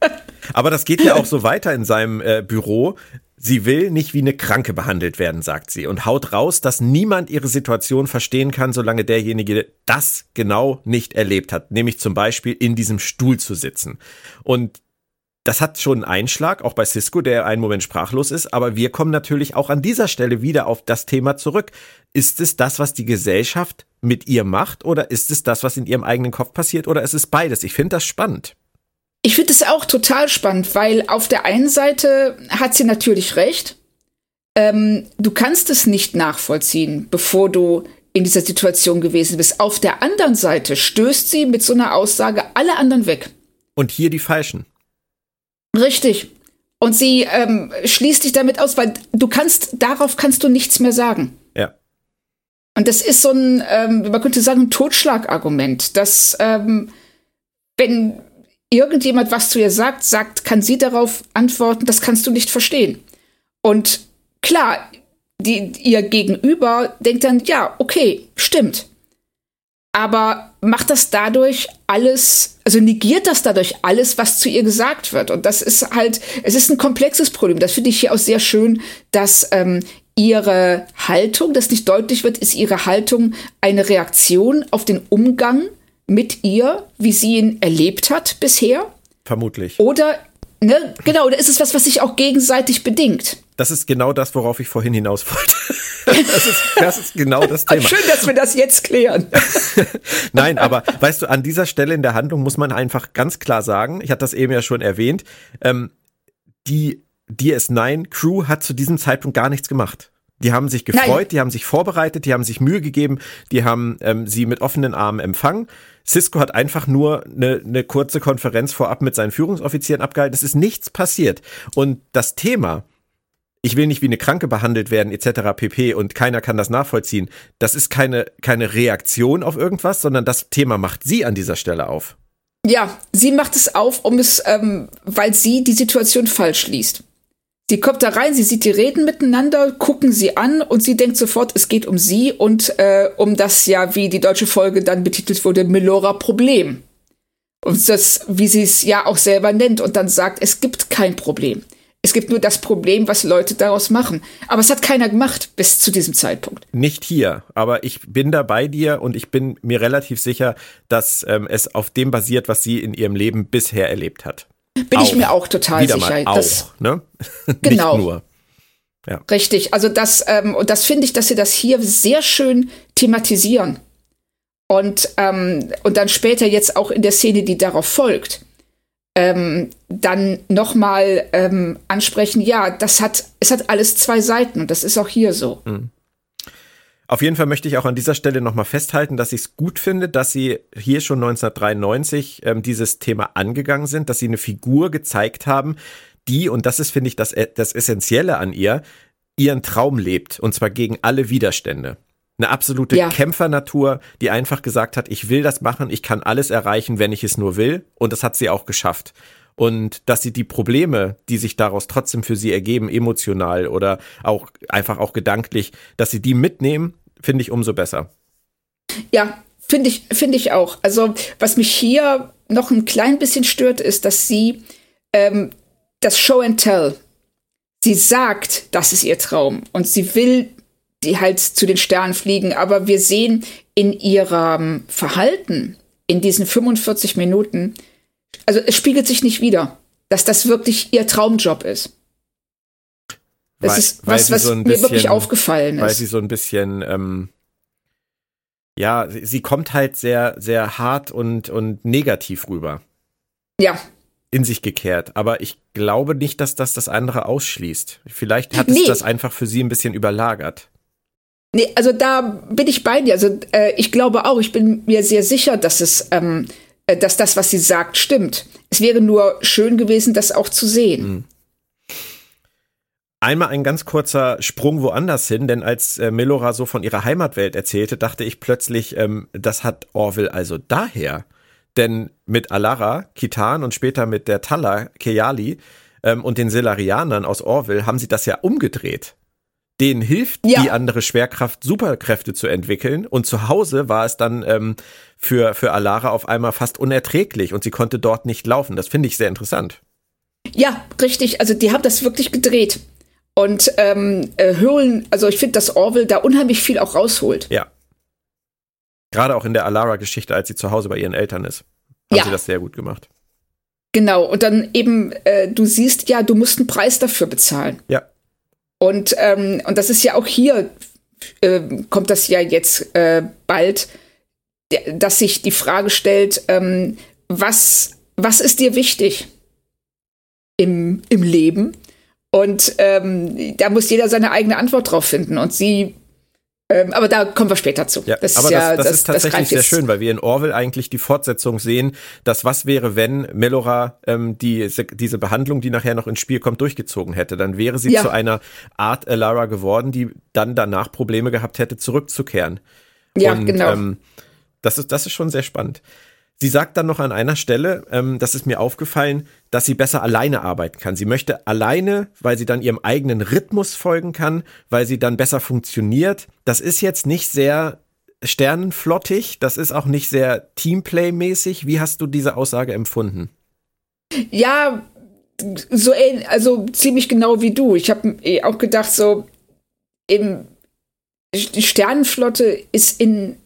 Aber das geht ja auch so weiter in seinem äh, Büro. Sie will nicht wie eine Kranke behandelt werden, sagt sie, und haut raus, dass niemand ihre Situation verstehen kann, solange derjenige das genau nicht erlebt hat, nämlich zum Beispiel in diesem Stuhl zu sitzen. Und das hat schon einen Einschlag, auch bei Cisco, der einen Moment sprachlos ist, aber wir kommen natürlich auch an dieser Stelle wieder auf das Thema zurück. Ist es das, was die Gesellschaft mit ihr macht, oder ist es das, was in ihrem eigenen Kopf passiert, oder ist es beides? Ich finde das spannend. Ich finde es auch total spannend, weil auf der einen Seite hat sie natürlich recht. Ähm, du kannst es nicht nachvollziehen, bevor du in dieser Situation gewesen bist. Auf der anderen Seite stößt sie mit so einer Aussage alle anderen weg. Und hier die falschen. Richtig. Und sie ähm, schließt dich damit aus, weil du kannst, darauf kannst du nichts mehr sagen. Ja. Und das ist so ein, ähm, man könnte sagen, ein Totschlagargument, dass ähm, wenn irgendjemand was zu ihr sagt, sagt, kann sie darauf antworten, das kannst du nicht verstehen. Und klar, die, ihr Gegenüber denkt dann, ja, okay, stimmt. Aber macht das dadurch alles, also negiert das dadurch alles, was zu ihr gesagt wird. Und das ist halt, es ist ein komplexes Problem. Das finde ich hier auch sehr schön, dass ähm, ihre Haltung, das nicht deutlich wird, ist ihre Haltung eine Reaktion auf den Umgang mit ihr, wie sie ihn erlebt hat bisher. Vermutlich. Oder, ne, genau, da ist es was, was sich auch gegenseitig bedingt. Das ist genau das, worauf ich vorhin hinaus wollte. Das ist, das ist genau das Thema. Schön, dass wir das jetzt klären. Nein, aber weißt du, an dieser Stelle in der Handlung muss man einfach ganz klar sagen, ich hatte das eben ja schon erwähnt, ähm, die DS9-Crew hat zu diesem Zeitpunkt gar nichts gemacht. Die haben sich gefreut, Nein. die haben sich vorbereitet, die haben sich Mühe gegeben, die haben ähm, sie mit offenen Armen empfangen. Cisco hat einfach nur eine, eine kurze Konferenz vorab mit seinen Führungsoffizieren abgehalten. Es ist nichts passiert. Und das Thema, ich will nicht wie eine Kranke behandelt werden, etc. pp. und keiner kann das nachvollziehen, das ist keine, keine Reaktion auf irgendwas, sondern das Thema macht sie an dieser Stelle auf. Ja, sie macht es auf, um es, ähm, weil sie die Situation falsch liest. Sie kommt da rein, sie sieht die reden miteinander, gucken sie an und sie denkt sofort, es geht um sie und äh, um das ja, wie die deutsche Folge dann betitelt wurde, Melora-Problem. Und das, wie sie es ja auch selber nennt und dann sagt, es gibt kein Problem. Es gibt nur das Problem, was Leute daraus machen. Aber es hat keiner gemacht bis zu diesem Zeitpunkt. Nicht hier, aber ich bin da bei dir und ich bin mir relativ sicher, dass ähm, es auf dem basiert, was sie in ihrem Leben bisher erlebt hat. Bin auch. ich mir auch total Wieder sicher. Auch, ne? Genau. Nicht nur. Ja. Richtig. Also das, ähm, und das finde ich, dass sie das hier sehr schön thematisieren. Und, ähm, und dann später jetzt auch in der Szene, die darauf folgt, ähm, dann nochmal ähm, ansprechen, ja, das hat, es hat alles zwei Seiten und das ist auch hier so. Mhm. Auf jeden Fall möchte ich auch an dieser Stelle nochmal festhalten, dass ich es gut finde, dass sie hier schon 1993 ähm, dieses Thema angegangen sind, dass sie eine Figur gezeigt haben, die, und das ist, finde ich, das, das Essentielle an ihr, ihren Traum lebt, und zwar gegen alle Widerstände. Eine absolute ja. Kämpfernatur, die einfach gesagt hat, ich will das machen, ich kann alles erreichen, wenn ich es nur will, und das hat sie auch geschafft. Und dass sie die Probleme, die sich daraus trotzdem für sie ergeben, emotional oder auch einfach auch gedanklich, dass sie die mitnehmen, finde ich umso besser. Ja, finde ich, finde ich auch. Also, was mich hier noch ein klein bisschen stört, ist, dass sie ähm, das Show and Tell, sie sagt, das ist ihr Traum und sie will die halt zu den Sternen fliegen, aber wir sehen in ihrem Verhalten in diesen 45 Minuten, also es spiegelt sich nicht wieder, dass das wirklich ihr Traumjob ist. Das weil, ist was, was so mir bisschen, wirklich aufgefallen ist. Weil sie so ein bisschen, ähm, ja, sie, sie kommt halt sehr, sehr hart und, und negativ rüber. Ja. In sich gekehrt. Aber ich glaube nicht, dass das das andere ausschließt. Vielleicht hat es nee. das einfach für sie ein bisschen überlagert. Nee, also da bin ich bei dir. Also äh, ich glaube auch, ich bin mir sehr sicher, dass es, ähm, äh, dass das, was sie sagt, stimmt. Es wäre nur schön gewesen, das auch zu sehen. Mhm. Einmal ein ganz kurzer Sprung woanders hin, denn als äh, Melora so von ihrer Heimatwelt erzählte, dachte ich plötzlich, ähm, das hat Orville also daher. Denn mit Alara, Kitan und später mit der Tala, Keyali ähm, und den Selarianern aus Orville haben sie das ja umgedreht denen hilft ja. die andere Schwerkraft, Superkräfte zu entwickeln. Und zu Hause war es dann ähm, für, für Alara auf einmal fast unerträglich und sie konnte dort nicht laufen. Das finde ich sehr interessant. Ja, richtig. Also die haben das wirklich gedreht. Und ähm, äh, hören, also ich finde, dass Orwell da unheimlich viel auch rausholt. Ja. Gerade auch in der Alara-Geschichte, als sie zu Hause bei ihren Eltern ist, haben ja. sie das sehr gut gemacht. Genau, und dann eben, äh, du siehst ja, du musst einen Preis dafür bezahlen. Ja. Und, ähm, und das ist ja auch hier, äh, kommt das ja jetzt äh, bald, dass sich die Frage stellt, ähm, was, was ist dir wichtig im, im Leben? Und ähm, da muss jeder seine eigene Antwort drauf finden. Und sie ähm, aber da kommen wir später zu. Ja, das aber ist ja, das, das, das ist tatsächlich sehr schön, weil wir in Orwell eigentlich die Fortsetzung sehen, dass was wäre, wenn Melora ähm, die, diese Behandlung, die nachher noch ins Spiel kommt, durchgezogen hätte. Dann wäre sie ja. zu einer Art Alara geworden, die dann danach Probleme gehabt hätte, zurückzukehren. Ja, Und, genau. Ähm, das ist, das ist schon sehr spannend. Sie sagt dann noch an einer Stelle, ähm, das ist mir aufgefallen, dass sie besser alleine arbeiten kann. Sie möchte alleine, weil sie dann ihrem eigenen Rhythmus folgen kann, weil sie dann besser funktioniert. Das ist jetzt nicht sehr sternenflottig, das ist auch nicht sehr Teamplay-mäßig. Wie hast du diese Aussage empfunden? Ja, so also ziemlich genau wie du. Ich habe auch gedacht, so eben die Sternenflotte ist in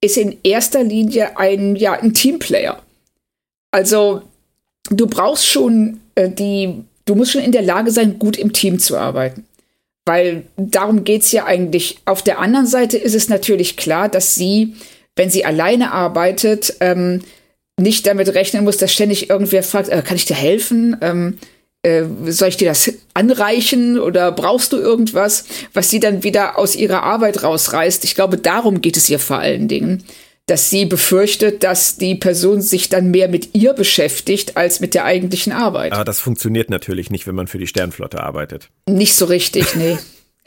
ist in erster Linie ein, ja, ein Teamplayer. Also du brauchst schon äh, die, du musst schon in der Lage sein, gut im Team zu arbeiten. Weil darum geht es ja eigentlich. Auf der anderen Seite ist es natürlich klar, dass sie, wenn sie alleine arbeitet, ähm, nicht damit rechnen muss, dass ständig irgendwer fragt, äh, kann ich dir helfen? Ähm, äh, soll ich dir das anreichen oder brauchst du irgendwas, was sie dann wieder aus ihrer Arbeit rausreißt? Ich glaube, darum geht es ihr vor allen Dingen, dass sie befürchtet, dass die Person sich dann mehr mit ihr beschäftigt als mit der eigentlichen Arbeit. Aber das funktioniert natürlich nicht, wenn man für die Sternflotte arbeitet. Nicht so richtig, nee.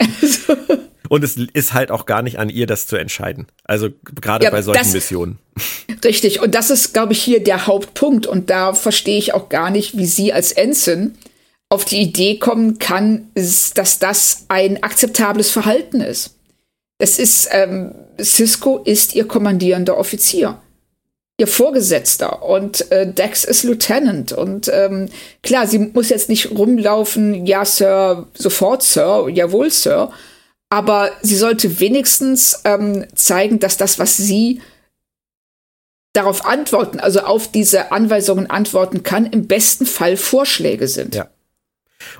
Und es ist halt auch gar nicht an ihr, das zu entscheiden. Also gerade ja, bei solchen das, Missionen. Richtig. Und das ist, glaube ich, hier der Hauptpunkt. Und da verstehe ich auch gar nicht, wie sie als Ensign auf die Idee kommen kann, dass das ein akzeptables Verhalten ist. Es ist, ähm, Cisco ist ihr kommandierender Offizier, ihr Vorgesetzter und äh, Dex ist Lieutenant. Und ähm, klar, sie muss jetzt nicht rumlaufen, ja, Sir, sofort, Sir, jawohl, Sir. Aber sie sollte wenigstens ähm, zeigen, dass das, was sie darauf antworten, also auf diese Anweisungen antworten kann, im besten Fall Vorschläge sind. Ja.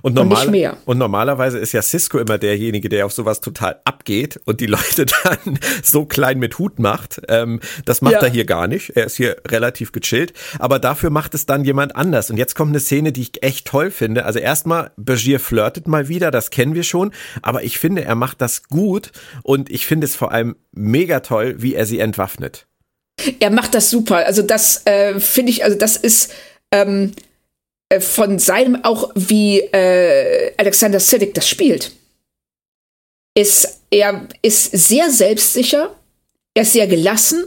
Und, normal, und, und, normalerweise ist ja Cisco immer derjenige, der auf sowas total abgeht und die Leute dann so klein mit Hut macht. Ähm, das macht ja. er hier gar nicht. Er ist hier relativ gechillt. Aber dafür macht es dann jemand anders. Und jetzt kommt eine Szene, die ich echt toll finde. Also erstmal, Bashir flirtet mal wieder, das kennen wir schon. Aber ich finde, er macht das gut. Und ich finde es vor allem mega toll, wie er sie entwaffnet. Er macht das super. Also das äh, finde ich, also das ist ähm, äh, von seinem auch wie äh, Alexander Siddig das spielt. Ist, er ist sehr selbstsicher, er ist sehr gelassen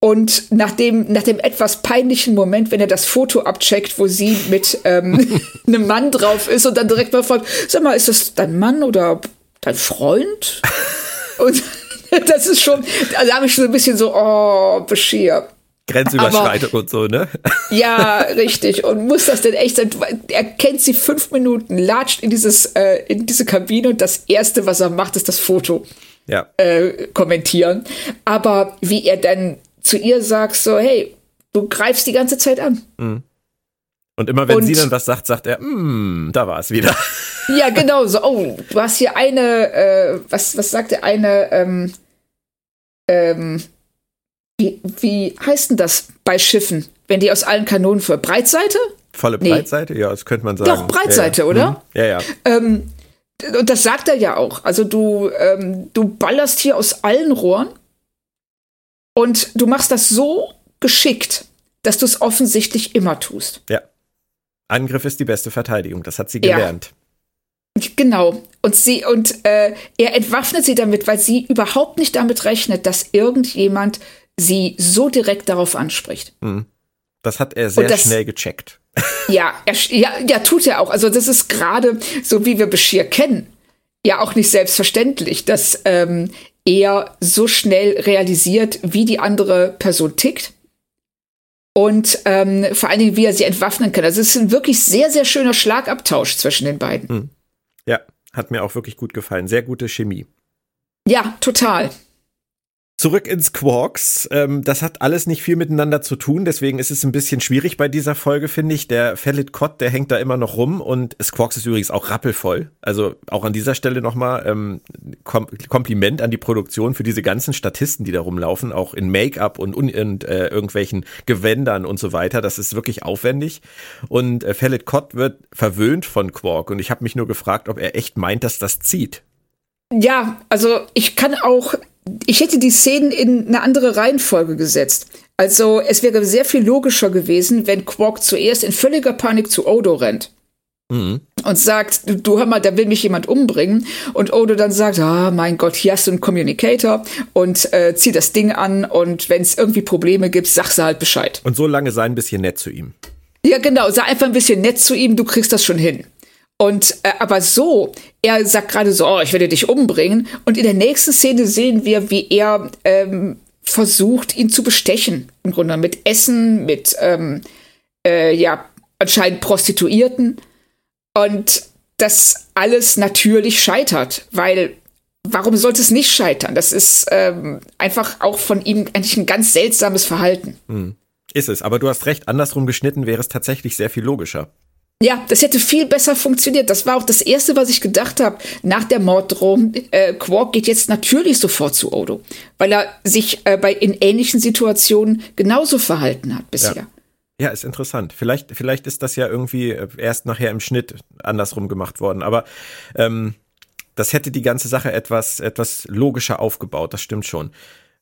Und nach dem, nach dem etwas peinlichen Moment, wenn er das Foto abcheckt, wo sie mit ähm, einem Mann drauf ist und dann direkt mal fragt, sag mal, ist das dein Mann oder dein Freund? Und das ist schon, da habe ich schon ein bisschen so, oh, Bashir. Grenzüberschreitung Aber, und so, ne? Ja, richtig. Und muss das denn echt sein? Er kennt sie fünf Minuten, latscht in dieses, äh, in diese Kabine und das erste, was er macht, ist das Foto ja. äh, kommentieren. Aber wie er dann zu ihr sagt, so, hey, du greifst die ganze Zeit an. Mhm. Und immer wenn und, sie dann was sagt, sagt er, mm, da war es wieder. Ja, genau, so, oh, du hast hier eine, äh, was, was sagt er, eine, ähm, ähm, wie, wie heißt denn das bei Schiffen, wenn die aus allen Kanonen für Breitseite? Volle Breitseite, nee. ja, das könnte man sagen. Doch, Breitseite, ja, ja. oder? Mhm. Ja, ja. Ähm, und das sagt er ja auch. Also du, ähm, du ballerst hier aus allen Rohren und du machst das so geschickt, dass du es offensichtlich immer tust. Ja. Angriff ist die beste Verteidigung, das hat sie gelernt. Ja. Genau. Und sie, und äh, er entwaffnet sie damit, weil sie überhaupt nicht damit rechnet, dass irgendjemand sie so direkt darauf anspricht. Mhm. Das hat er sehr das, schnell gecheckt. Ja, er, ja, ja, tut er auch. Also das ist gerade so, wie wir Bashir kennen, ja auch nicht selbstverständlich, dass ähm, er so schnell realisiert, wie die andere Person tickt und ähm, vor allen Dingen, wie er sie entwaffnen kann. Also es ist ein wirklich sehr, sehr schöner Schlagabtausch zwischen den beiden. Hm. Ja, hat mir auch wirklich gut gefallen. Sehr gute Chemie. Ja, total. Zurück ins Quarks. Ähm, das hat alles nicht viel miteinander zu tun, deswegen ist es ein bisschen schwierig bei dieser Folge, finde ich. Der Fellit Cott, der hängt da immer noch rum und Quarks ist übrigens auch rappelvoll. Also auch an dieser Stelle nochmal ähm, Kom Kompliment an die Produktion für diese ganzen Statisten, die da rumlaufen, auch in Make-up und, und, äh, irgendwelchen Gewändern und so weiter. Das ist wirklich aufwendig. Und äh, Fellit Cott wird verwöhnt von Quark und ich habe mich nur gefragt, ob er echt meint, dass das zieht. Ja, also ich kann auch ich hätte die Szenen in eine andere Reihenfolge gesetzt. Also es wäre sehr viel logischer gewesen, wenn Quark zuerst in völliger Panik zu Odo rennt. Mhm. Und sagt, du hör mal, da will mich jemand umbringen. Und Odo dann sagt, ah, mein Gott, hier hast du einen Communicator und äh, zieh das Ding an und wenn es irgendwie Probleme gibt, sag sie halt Bescheid. Und so lange sei ein bisschen nett zu ihm. Ja, genau, sei einfach ein bisschen nett zu ihm, du kriegst das schon hin. Und äh, aber so, er sagt gerade so, oh, ich werde dich umbringen. Und in der nächsten Szene sehen wir, wie er ähm, versucht, ihn zu bestechen. Im Grunde mit Essen, mit ähm, äh, ja anscheinend Prostituierten. Und das alles natürlich scheitert, weil warum sollte es nicht scheitern? Das ist ähm, einfach auch von ihm eigentlich ein ganz seltsames Verhalten. Hm. Ist es, aber du hast recht, andersrum geschnitten wäre es tatsächlich sehr viel logischer. Ja, das hätte viel besser funktioniert. Das war auch das Erste, was ich gedacht habe nach der Morddrohung. Äh, Quark geht jetzt natürlich sofort zu Odo, weil er sich äh, bei in ähnlichen Situationen genauso verhalten hat bisher. Ja. Ja, ist interessant. Vielleicht, vielleicht ist das ja irgendwie äh, erst nachher im Schnitt andersrum gemacht worden. Aber ähm, das hätte die ganze Sache etwas, etwas logischer aufgebaut. Das stimmt schon.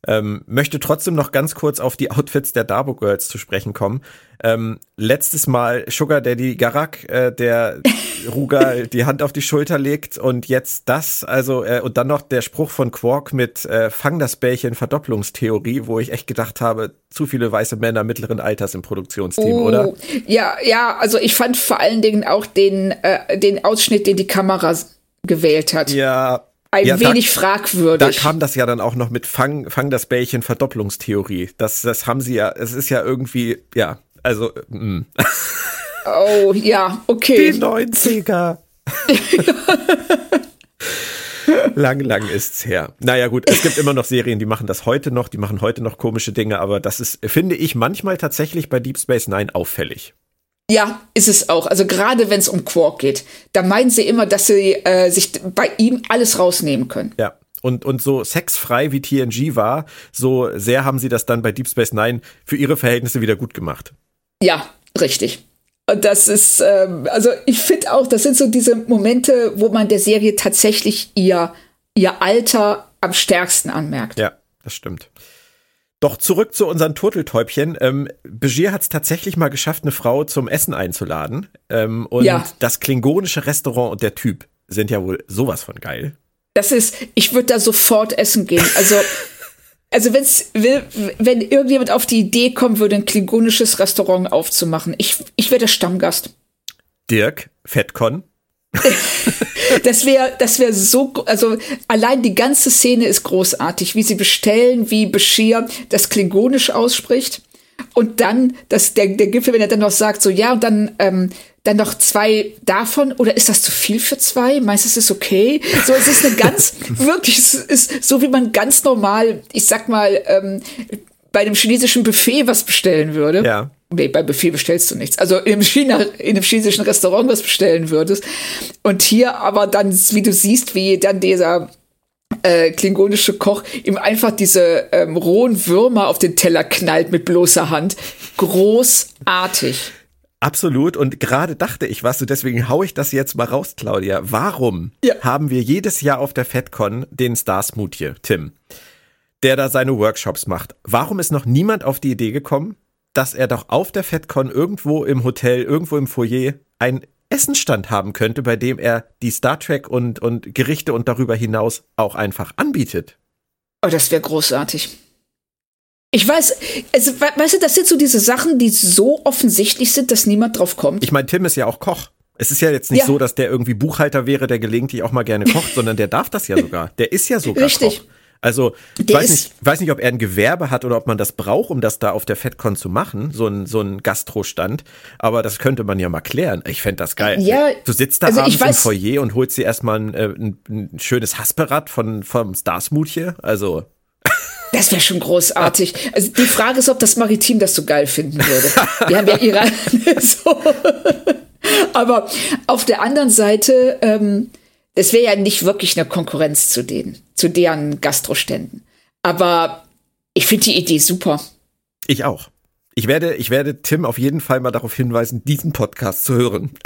Ähm, möchte trotzdem noch ganz kurz auf die Outfits der Darbo Girls zu sprechen kommen. Ähm, letztes Mal Sugar Daddy Garak, äh, der Rugal die Hand auf die Schulter legt und jetzt das, also äh, und dann noch der Spruch von Quark mit äh, Fang das Bällchen Verdopplungstheorie, wo ich echt gedacht habe, zu viele weiße Männer mittleren Alters im Produktionsteam, oh, oder? Ja, ja, also ich fand vor allen Dingen auch den, äh, den Ausschnitt, den die Kamera gewählt hat. Ja, ein ja, wenig da, fragwürdig. Da kam das ja dann auch noch mit Fang, Fang das Bällchen Verdopplungstheorie. Das, das haben sie ja, es ist ja irgendwie, ja, also. Mh. Mm. Oh, ja, okay. Die 90er. lang, lang ist's her. Naja, gut, es gibt immer noch Serien, die machen das heute noch, die machen heute noch komische Dinge, aber das ist, finde ich, manchmal tatsächlich bei Deep Space Nine auffällig. Ja, ist es auch. Also gerade wenn es um Quark geht, da meinen sie immer, dass sie äh, sich bei ihm alles rausnehmen können. Ja. Und, und so sexfrei wie TNG war, so sehr haben sie das dann bei Deep Space Nine für ihre Verhältnisse wieder gut gemacht. Ja, richtig. Und das ist, ähm, also ich finde auch, das sind so diese Momente, wo man der Serie tatsächlich ihr, ihr Alter am stärksten anmerkt. Ja, das stimmt. Doch zurück zu unseren Turteltäubchen. Ähm, Begier hat es tatsächlich mal geschafft, eine Frau zum Essen einzuladen. Ähm, und ja. das klingonische Restaurant und der Typ sind ja wohl sowas von geil. Das ist, ich würde da sofort essen gehen. Also also wenn's, wenn irgendjemand auf die Idee kommen würde, ein klingonisches Restaurant aufzumachen, ich, ich wäre der Stammgast. Dirk, Fettcon. das wäre das wäre so, also allein die ganze Szene ist großartig, wie sie bestellen, wie Bashir das Klingonisch ausspricht. Und dann, dass der, der Gipfel, wenn er dann noch sagt, so ja, und dann, ähm, dann noch zwei davon, oder ist das zu viel für zwei? Meinst du, es ist okay? So, es ist eine ganz, wirklich, es ist so, wie man ganz normal, ich sag mal, ähm, bei einem chinesischen Buffet was bestellen würde. Ja. Nee, bei Buffet bestellst du nichts. Also im China, in einem chinesischen Restaurant was bestellen würdest. Und hier aber dann, wie du siehst, wie dann dieser äh, klingonische Koch ihm einfach diese ähm, rohen Würmer auf den Teller knallt mit bloßer Hand. Großartig. Absolut. Und gerade dachte ich, was du, deswegen hau ich das jetzt mal raus, Claudia. Warum ja. haben wir jedes Jahr auf der FedCon den Star Smoothie, Tim, der da seine Workshops macht? Warum ist noch niemand auf die Idee gekommen, dass er doch auf der FedCon irgendwo im Hotel, irgendwo im Foyer ein Essenstand haben könnte, bei dem er die Star Trek und, und Gerichte und darüber hinaus auch einfach anbietet. Oh, das wäre großartig. Ich weiß, also, weißt du, das sind so diese Sachen, die so offensichtlich sind, dass niemand drauf kommt. Ich meine, Tim ist ja auch Koch. Es ist ja jetzt nicht ja. so, dass der irgendwie Buchhalter wäre, der gelegentlich auch mal gerne kocht, sondern der darf das ja sogar. Der ist ja sogar Richtig. Koch. Also, ich weiß nicht, weiß nicht, ob er ein Gewerbe hat oder ob man das braucht, um das da auf der FedCon zu machen, so ein, so ein Gastrostand. Aber das könnte man ja mal klären. Ich fände das geil. Ja, du sitzt da also abends im Foyer und holst dir erstmal ein, äh, ein, ein schönes Hasperrad von, vom Starsmoothie. Also. Das wäre schon großartig. Also die Frage ist, ob das Maritim das so geil finden würde. Die haben ja ihre. so. Aber auf der anderen Seite, ähm, es wäre ja nicht wirklich eine Konkurrenz zu denen, zu deren Gastroständen. Aber ich finde die Idee super. Ich auch. Ich werde, ich werde Tim auf jeden Fall mal darauf hinweisen, diesen Podcast zu hören.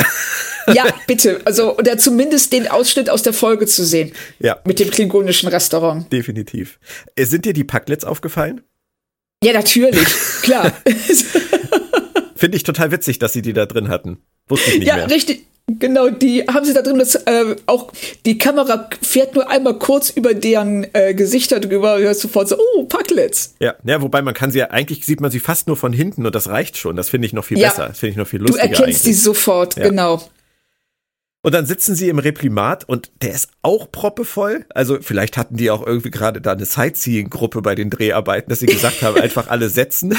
Ja, bitte. Also, oder zumindest den Ausschnitt aus der Folge zu sehen. Ja. Mit dem klingonischen Restaurant. Definitiv. Äh, sind dir die Packlets aufgefallen? Ja, natürlich. Klar. Finde ich total witzig, dass sie die da drin hatten. Wusste ich nicht ja, mehr. Ja, richtig. Genau, die haben sie da drin, dass äh, auch die Kamera fährt nur einmal kurz über deren äh, Gesichter drüber und hörst sofort so, oh, Packlets. Ja, ja, wobei man kann sie ja, eigentlich sieht man sie fast nur von hinten und das reicht schon. Das finde ich noch viel ja. besser. Das finde ich noch viel lustiger. Du erkennst sie sofort, ja. genau. Und dann sitzen sie im Reprimat und der ist auch proppevoll. Also vielleicht hatten die auch irgendwie gerade da eine Sightseeing-Gruppe bei den Dreharbeiten, dass sie gesagt haben, einfach alle setzen.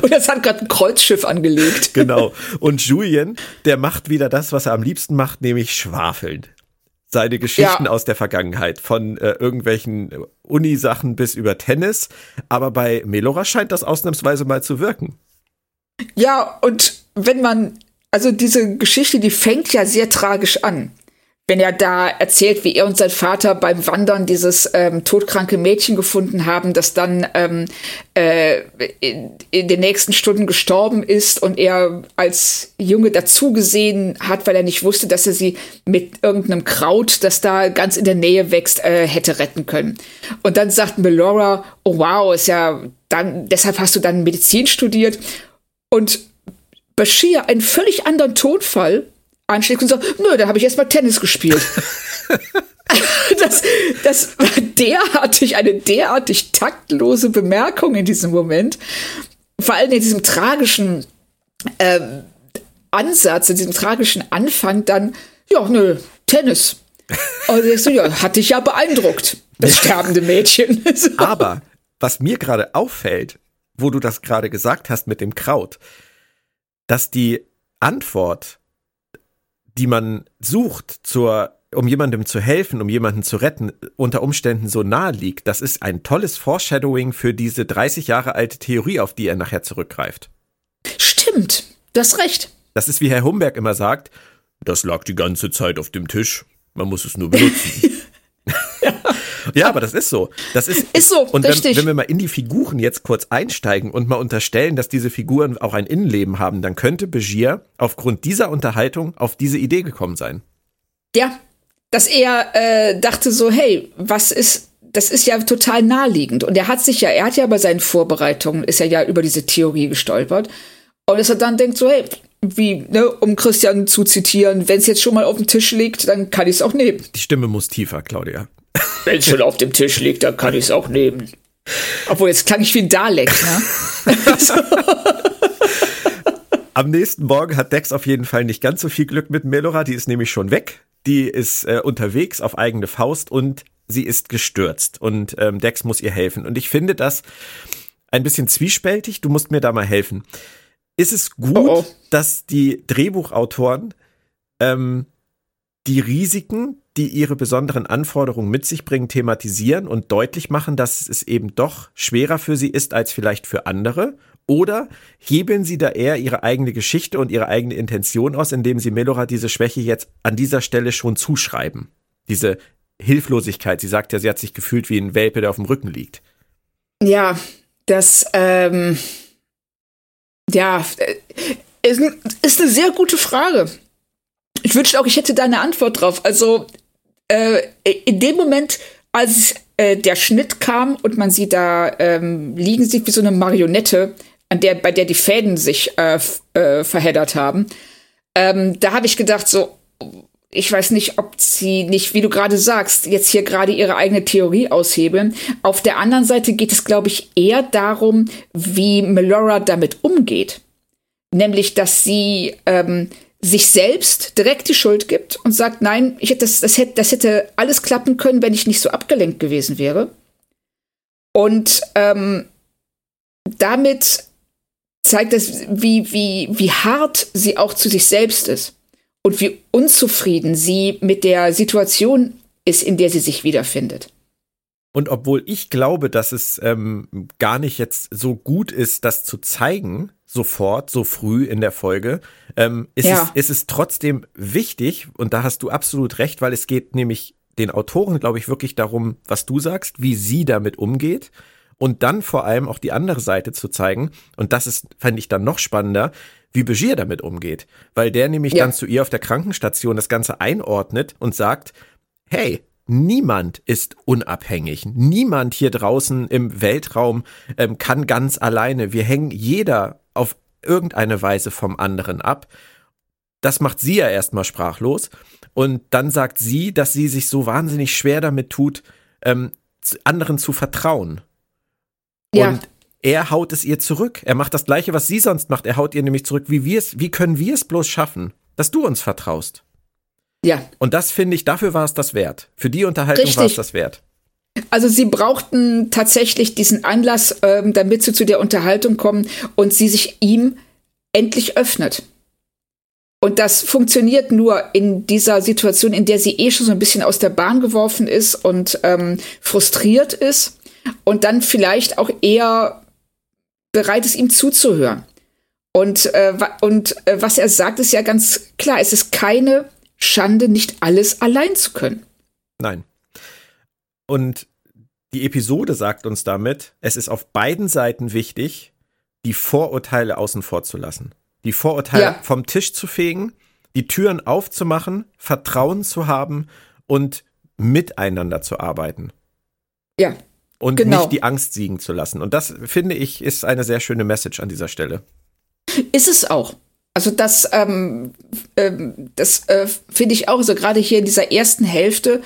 Und das hat gerade ein Kreuzschiff angelegt. Genau. Und Julien, der macht wieder das, was er am liebsten macht, nämlich schwafeln. Seine Geschichten ja. aus der Vergangenheit, von äh, irgendwelchen Unisachen bis über Tennis. Aber bei Melora scheint das ausnahmsweise mal zu wirken. Ja, und wenn man, also diese Geschichte, die fängt ja sehr tragisch an wenn er da erzählt, wie er und sein Vater beim Wandern dieses ähm, todkranke Mädchen gefunden haben, das dann ähm, äh, in, in, den nächsten Stunden gestorben ist und er als Junge dazugesehen hat, weil er nicht wusste, dass er sie mit irgendeinem Kraut, das da ganz in der Nähe wächst, äh, hätte retten können. Und dann sagt Melora, oh wow, ist ja dann, deshalb hast du dann Medizin studiert. Und Bashir einen völlig anderen Tonfall anschlägt und sagt, nö, da habe ich erstmal Tennis gespielt. das, das war derartig, eine derartig taktlose Bemerkung in diesem Moment. Vor allem in diesem tragischen äh, Ansatz, in diesem tragischen Anfang dann, ja, nö, Tennis. Und ich so, ja, hat dich ja beeindruckt, das sterbende Mädchen. so. Aber was mir gerade auffällt, wo du das gerade gesagt hast mit dem Kraut, dass die Antwort die man sucht zur um jemandem zu helfen, um jemanden zu retten, unter Umständen so nahe liegt, das ist ein tolles Foreshadowing für diese 30 Jahre alte Theorie, auf die er nachher zurückgreift. Stimmt, du hast recht. Das ist wie Herr Humberg immer sagt, das lag die ganze Zeit auf dem Tisch, man muss es nur benutzen. Ja, aber das ist so. Das ist, ist so, und wenn, richtig. wenn wir mal in die Figuren jetzt kurz einsteigen und mal unterstellen, dass diese Figuren auch ein Innenleben haben, dann könnte Begier aufgrund dieser Unterhaltung auf diese Idee gekommen sein. Ja, dass er äh, dachte so, hey, was ist, das ist ja total naheliegend. Und er hat sich ja, er hat ja bei seinen Vorbereitungen, ist er ja über diese Theorie gestolpert. Und dass er dann denkt so, hey, wie, ne, um Christian zu zitieren, wenn es jetzt schon mal auf dem Tisch liegt, dann kann ich es auch nehmen. Die Stimme muss tiefer, Claudia. Wenn es schon auf dem Tisch liegt, dann kann ich es auch nehmen. Obwohl, jetzt klang ich wie ein Dalek, ne? Am nächsten Morgen hat Dex auf jeden Fall nicht ganz so viel Glück mit Melora, die ist nämlich schon weg. Die ist äh, unterwegs auf eigene Faust und sie ist gestürzt und ähm, Dex muss ihr helfen. Und ich finde das ein bisschen zwiespältig. Du musst mir da mal helfen. Ist es gut, oh oh. dass die Drehbuchautoren ähm, die Risiken, die ihre besonderen Anforderungen mit sich bringen, thematisieren und deutlich machen, dass es eben doch schwerer für sie ist als vielleicht für andere? Oder hebeln sie da eher ihre eigene Geschichte und ihre eigene Intention aus, indem sie Melora diese Schwäche jetzt an dieser Stelle schon zuschreiben? Diese Hilflosigkeit. Sie sagt ja, sie hat sich gefühlt wie ein Welpe, der auf dem Rücken liegt. Ja, das, ähm, ja, äh, ist, ist eine sehr gute Frage. Ich wünschte auch, ich hätte da eine Antwort drauf. Also, äh, in dem Moment, als äh, der Schnitt kam und man sie da ähm, liegen sieht wie so eine Marionette, an der, bei der die Fäden sich äh, äh, verheddert haben, ähm, da habe ich gedacht, so, ich weiß nicht, ob sie nicht, wie du gerade sagst, jetzt hier gerade ihre eigene Theorie aushebeln. Auf der anderen Seite geht es, glaube ich, eher darum, wie Melora damit umgeht. Nämlich, dass sie ähm, sich selbst direkt die Schuld gibt und sagt, nein, ich hätte das, das, hätte, das hätte alles klappen können, wenn ich nicht so abgelenkt gewesen wäre. Und ähm, damit zeigt es, wie, wie, wie hart sie auch zu sich selbst ist und wie unzufrieden sie mit der Situation ist, in der sie sich wiederfindet. Und obwohl ich glaube, dass es ähm, gar nicht jetzt so gut ist, das zu zeigen, sofort, so früh in der Folge, ähm, ist, ja. es, ist es trotzdem wichtig, und da hast du absolut recht, weil es geht nämlich den Autoren, glaube ich, wirklich darum, was du sagst, wie sie damit umgeht. Und dann vor allem auch die andere Seite zu zeigen. Und das ist, fand ich dann noch spannender, wie Begier damit umgeht. Weil der nämlich ja. dann zu ihr auf der Krankenstation das Ganze einordnet und sagt, hey, Niemand ist unabhängig. Niemand hier draußen im Weltraum ähm, kann ganz alleine. Wir hängen jeder auf irgendeine Weise vom anderen ab. Das macht sie ja erstmal sprachlos. Und dann sagt sie, dass sie sich so wahnsinnig schwer damit tut, ähm, anderen zu vertrauen. Ja. Und er haut es ihr zurück. Er macht das Gleiche, was sie sonst macht. Er haut ihr nämlich zurück, wie wir es, wie können wir es bloß schaffen, dass du uns vertraust? Ja. Und das finde ich, dafür war es das wert. Für die Unterhaltung war es das wert. Also sie brauchten tatsächlich diesen Anlass, ähm, damit sie zu der Unterhaltung kommen und sie sich ihm endlich öffnet. Und das funktioniert nur in dieser Situation, in der sie eh schon so ein bisschen aus der Bahn geworfen ist und ähm, frustriert ist und dann vielleicht auch eher bereit ist, ihm zuzuhören. Und, äh, und äh, was er sagt, ist ja ganz klar. Es ist keine Schande, nicht alles allein zu können. Nein. Und die Episode sagt uns damit, es ist auf beiden Seiten wichtig, die Vorurteile außen vor zu lassen. Die Vorurteile ja. vom Tisch zu fegen, die Türen aufzumachen, Vertrauen zu haben und miteinander zu arbeiten. Ja und genau. nicht die Angst siegen zu lassen. Und das, finde ich, ist eine sehr schöne Message an dieser Stelle. Ist es auch. Also das, ähm, ähm, das äh, finde ich auch. Also gerade hier in dieser ersten Hälfte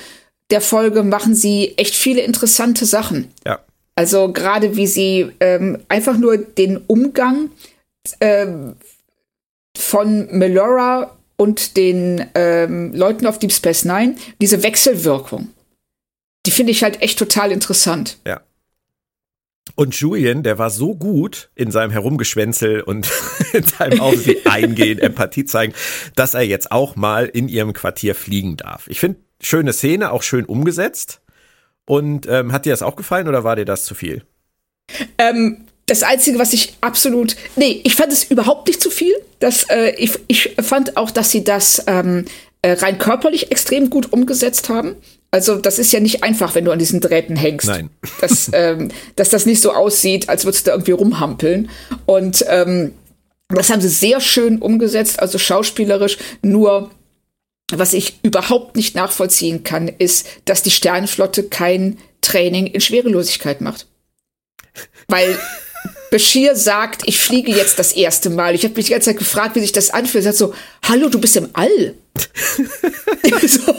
der Folge machen sie echt viele interessante Sachen. Ja. Also gerade wie sie ähm, einfach nur den Umgang ähm, von Melora und den ähm, Leuten auf Deep Space Nine, diese Wechselwirkung die finde ich halt echt total interessant. Ja. Und Julian, der war so gut in seinem Herumgeschwänzel und in seinem Auf eingehen, Empathie zeigen, dass er jetzt auch mal in ihrem Quartier fliegen darf. Ich finde, schöne Szene, auch schön umgesetzt. Und ähm, hat dir das auch gefallen oder war dir das zu viel? Ähm, das Einzige, was ich absolut. Nee, ich fand es überhaupt nicht zu viel. Das, äh, ich, ich fand auch, dass sie das ähm, äh, rein körperlich extrem gut umgesetzt haben. Also das ist ja nicht einfach, wenn du an diesen Drähten hängst. Nein. Dass, ähm, dass das nicht so aussieht, als würdest du da irgendwie rumhampeln. Und ähm, das haben sie sehr schön umgesetzt, also schauspielerisch. Nur, was ich überhaupt nicht nachvollziehen kann, ist, dass die Sternenflotte kein Training in Schwerelosigkeit macht. Weil Bashir sagt, ich fliege jetzt das erste Mal. Ich habe mich die ganze Zeit gefragt, wie sich das anfühlt. Er sagt so, hallo, du bist im All. So.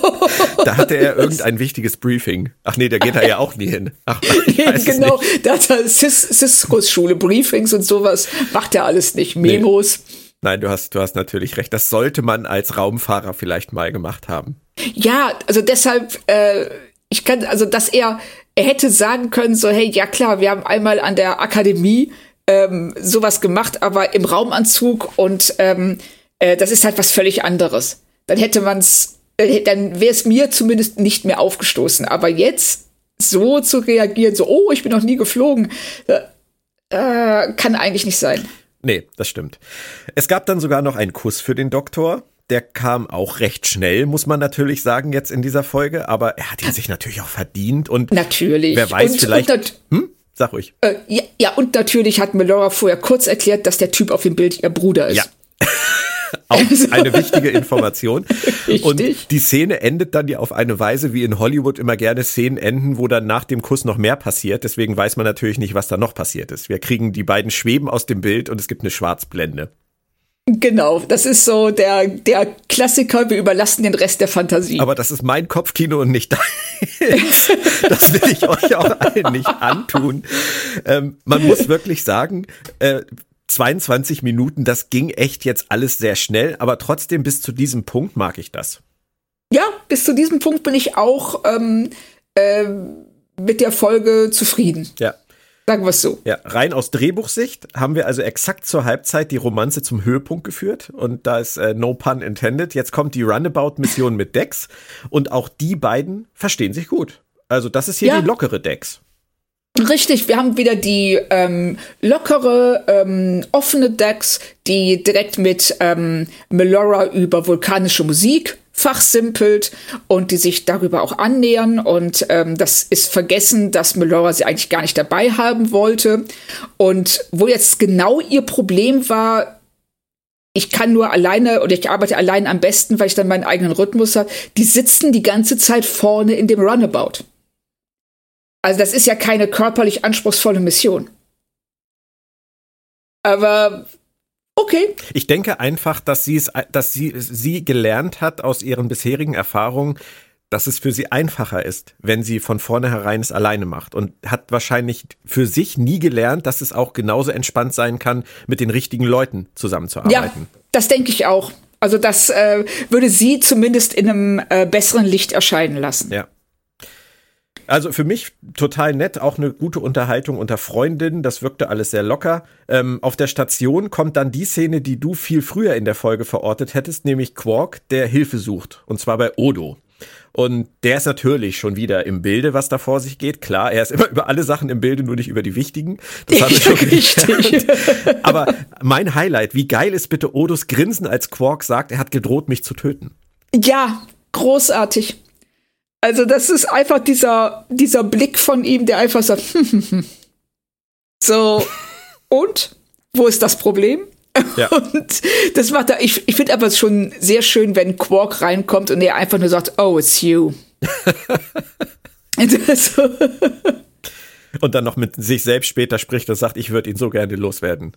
Da hatte er irgendein wichtiges Briefing. Ach nee, da geht er ja auch nie hin. Ach, genau, da hat er Cisco-Schule, Briefings und sowas. Macht er alles nicht. Memos. Nee. Nein, du hast, du hast natürlich recht. Das sollte man als Raumfahrer vielleicht mal gemacht haben. Ja, also deshalb, äh, ich kann, also dass er, er hätte sagen können, so, hey, ja klar, wir haben einmal an der Akademie ähm, sowas gemacht, aber im Raumanzug und ähm, äh, das ist halt was völlig anderes. Dann hätte man's, äh, dann wäre es mir zumindest nicht mehr aufgestoßen. Aber jetzt so zu reagieren, so, oh, ich bin noch nie geflogen, äh, äh, kann eigentlich nicht sein. Nee, das stimmt. Es gab dann sogar noch einen Kuss für den Doktor. Der kam auch recht schnell, muss man natürlich sagen, jetzt in dieser Folge. Aber er hat ihn sich natürlich auch verdient. Und natürlich. wer weiß, und, vielleicht. Und hm? Sag ruhig. Äh, ja, ja, und natürlich hat Melora vorher kurz erklärt, dass der Typ auf dem Bild ihr Bruder ist. Ja. Auch also. eine wichtige Information. Richtig. Und die Szene endet dann ja auf eine Weise, wie in Hollywood immer gerne Szenen enden, wo dann nach dem Kuss noch mehr passiert. Deswegen weiß man natürlich nicht, was da noch passiert ist. Wir kriegen die beiden Schweben aus dem Bild und es gibt eine Schwarzblende. Genau, das ist so der, der Klassiker, wir überlassen den Rest der Fantasie. Aber das ist mein Kopfkino und nicht deins. das will ich euch auch allen nicht antun. Ähm, man muss wirklich sagen, äh, 22 Minuten, das ging echt jetzt alles sehr schnell, aber trotzdem bis zu diesem Punkt mag ich das. Ja, bis zu diesem Punkt bin ich auch ähm, äh, mit der Folge zufrieden. Ja. Sagen wir es so. Ja, rein aus Drehbuchsicht haben wir also exakt zur Halbzeit die Romanze zum Höhepunkt geführt und da ist äh, no pun intended. Jetzt kommt die Runabout-Mission mit Dex und auch die beiden verstehen sich gut. Also das ist hier ja. die lockere Dex. Richtig, wir haben wieder die ähm, lockere, ähm, offene Dex, die direkt mit ähm, Melora über vulkanische Musik fachsimpelt und die sich darüber auch annähern. Und ähm, das ist vergessen, dass Melora sie eigentlich gar nicht dabei haben wollte. Und wo jetzt genau ihr Problem war, ich kann nur alleine oder ich arbeite allein am besten, weil ich dann meinen eigenen Rhythmus habe. Die sitzen die ganze Zeit vorne in dem Runabout. Also das ist ja keine körperlich anspruchsvolle Mission. Aber Okay. Ich denke einfach, dass sie es, dass sie, sie gelernt hat aus ihren bisherigen Erfahrungen, dass es für sie einfacher ist, wenn sie von vornherein es alleine macht und hat wahrscheinlich für sich nie gelernt, dass es auch genauso entspannt sein kann, mit den richtigen Leuten zusammenzuarbeiten. Ja, das denke ich auch. Also das äh, würde sie zumindest in einem äh, besseren Licht erscheinen lassen. Ja. Also für mich total nett, auch eine gute Unterhaltung unter Freundinnen. Das wirkte alles sehr locker. Ähm, auf der Station kommt dann die Szene, die du viel früher in der Folge verortet hättest, nämlich Quark, der Hilfe sucht. Und zwar bei Odo. Und der ist natürlich schon wieder im Bilde, was da vor sich geht. Klar, er ist immer über alle Sachen im Bilde, nur nicht über die wichtigen. Das haben wir schon richtig. Aber mein Highlight, wie geil ist bitte Odos Grinsen, als Quark sagt, er hat gedroht, mich zu töten. Ja, großartig. Also das ist einfach dieser, dieser Blick von ihm, der einfach sagt, so, und? Wo ist das Problem? Ja. Und das macht er, ich, ich finde aber schon sehr schön, wenn Quark reinkommt und er einfach nur sagt, oh, it's you. und dann noch mit sich selbst später spricht und sagt, ich würde ihn so gerne loswerden.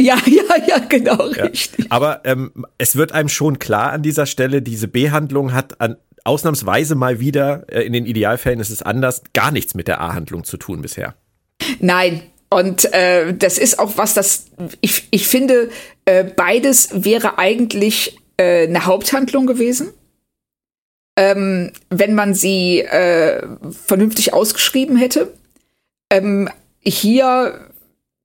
Ja, ja, ja, genau, ja. richtig. Aber ähm, es wird einem schon klar an dieser Stelle, diese Behandlung hat an ausnahmsweise mal wieder, äh, in den Idealfällen ist es anders, gar nichts mit der A-Handlung zu tun bisher. Nein, und äh, das ist auch was, das ich, ich finde, äh, beides wäre eigentlich äh, eine Haupthandlung gewesen. Ähm, wenn man sie äh, vernünftig ausgeschrieben hätte. Ähm, hier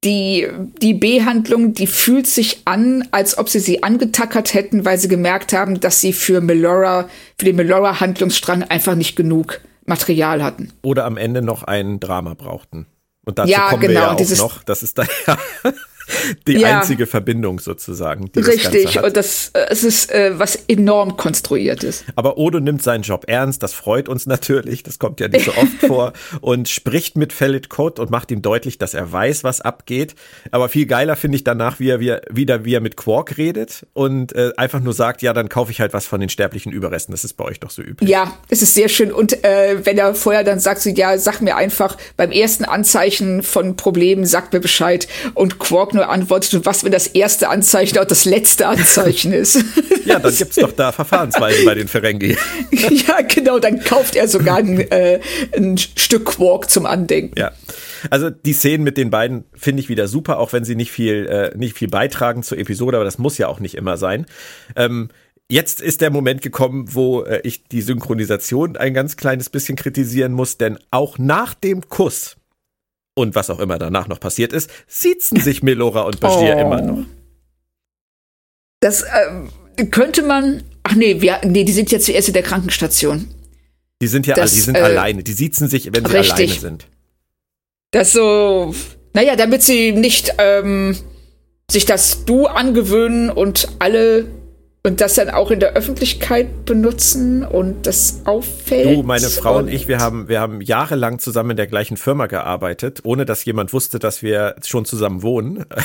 die, die B-Handlung, die fühlt sich an, als ob sie sie angetackert hätten, weil sie gemerkt haben, dass sie für Melora, für den Melora-Handlungsstrang einfach nicht genug Material hatten. Oder am Ende noch ein Drama brauchten. Und dazu ja, kommen genau, wir ja auch noch. Das ist da ja die ja. einzige Verbindung sozusagen. Richtig, und das äh, es ist äh, was enorm konstruiert ist. Aber Odo nimmt seinen Job ernst, das freut uns natürlich, das kommt ja nicht so oft vor und spricht mit Felid Code und macht ihm deutlich, dass er weiß, was abgeht. Aber viel geiler finde ich danach, wie er, wie er, wieder wie er mit Quark redet und äh, einfach nur sagt, ja, dann kaufe ich halt was von den sterblichen Überresten. Das ist bei euch doch so üblich. Ja, es ist sehr schön und äh, wenn er vorher dann sagt, so ja, sag mir einfach beim ersten Anzeichen von Problemen, sag mir Bescheid und Quark Nur antwortet, was, wenn das erste Anzeichen auch das letzte Anzeichen ist? ja, dann gibt's doch da Verfahrensweisen bei den Ferengi. ja, genau, dann kauft er sogar ein, äh, ein Stück Quark zum Andenken. Ja. Also die Szenen mit den beiden finde ich wieder super, auch wenn sie nicht viel, äh, nicht viel beitragen zur Episode, aber das muss ja auch nicht immer sein. Ähm, jetzt ist der Moment gekommen, wo äh, ich die Synchronisation ein ganz kleines bisschen kritisieren muss, denn auch nach dem Kuss und was auch immer danach noch passiert ist, siezen sich Melora und Bashir oh. immer noch. Das äh, könnte man. Ach nee, wir, nee, die sind ja zuerst in der Krankenstation. Die sind ja, das, die sind äh, alleine. Die siezen sich, wenn sie richtig. alleine sind. Das so, naja, damit sie nicht ähm, sich das Du angewöhnen und alle und das dann auch in der Öffentlichkeit benutzen und das auffällt. Du, meine Frau und, und ich, wir haben, wir haben jahrelang zusammen in der gleichen Firma gearbeitet, ohne dass jemand wusste, dass wir schon zusammen wohnen.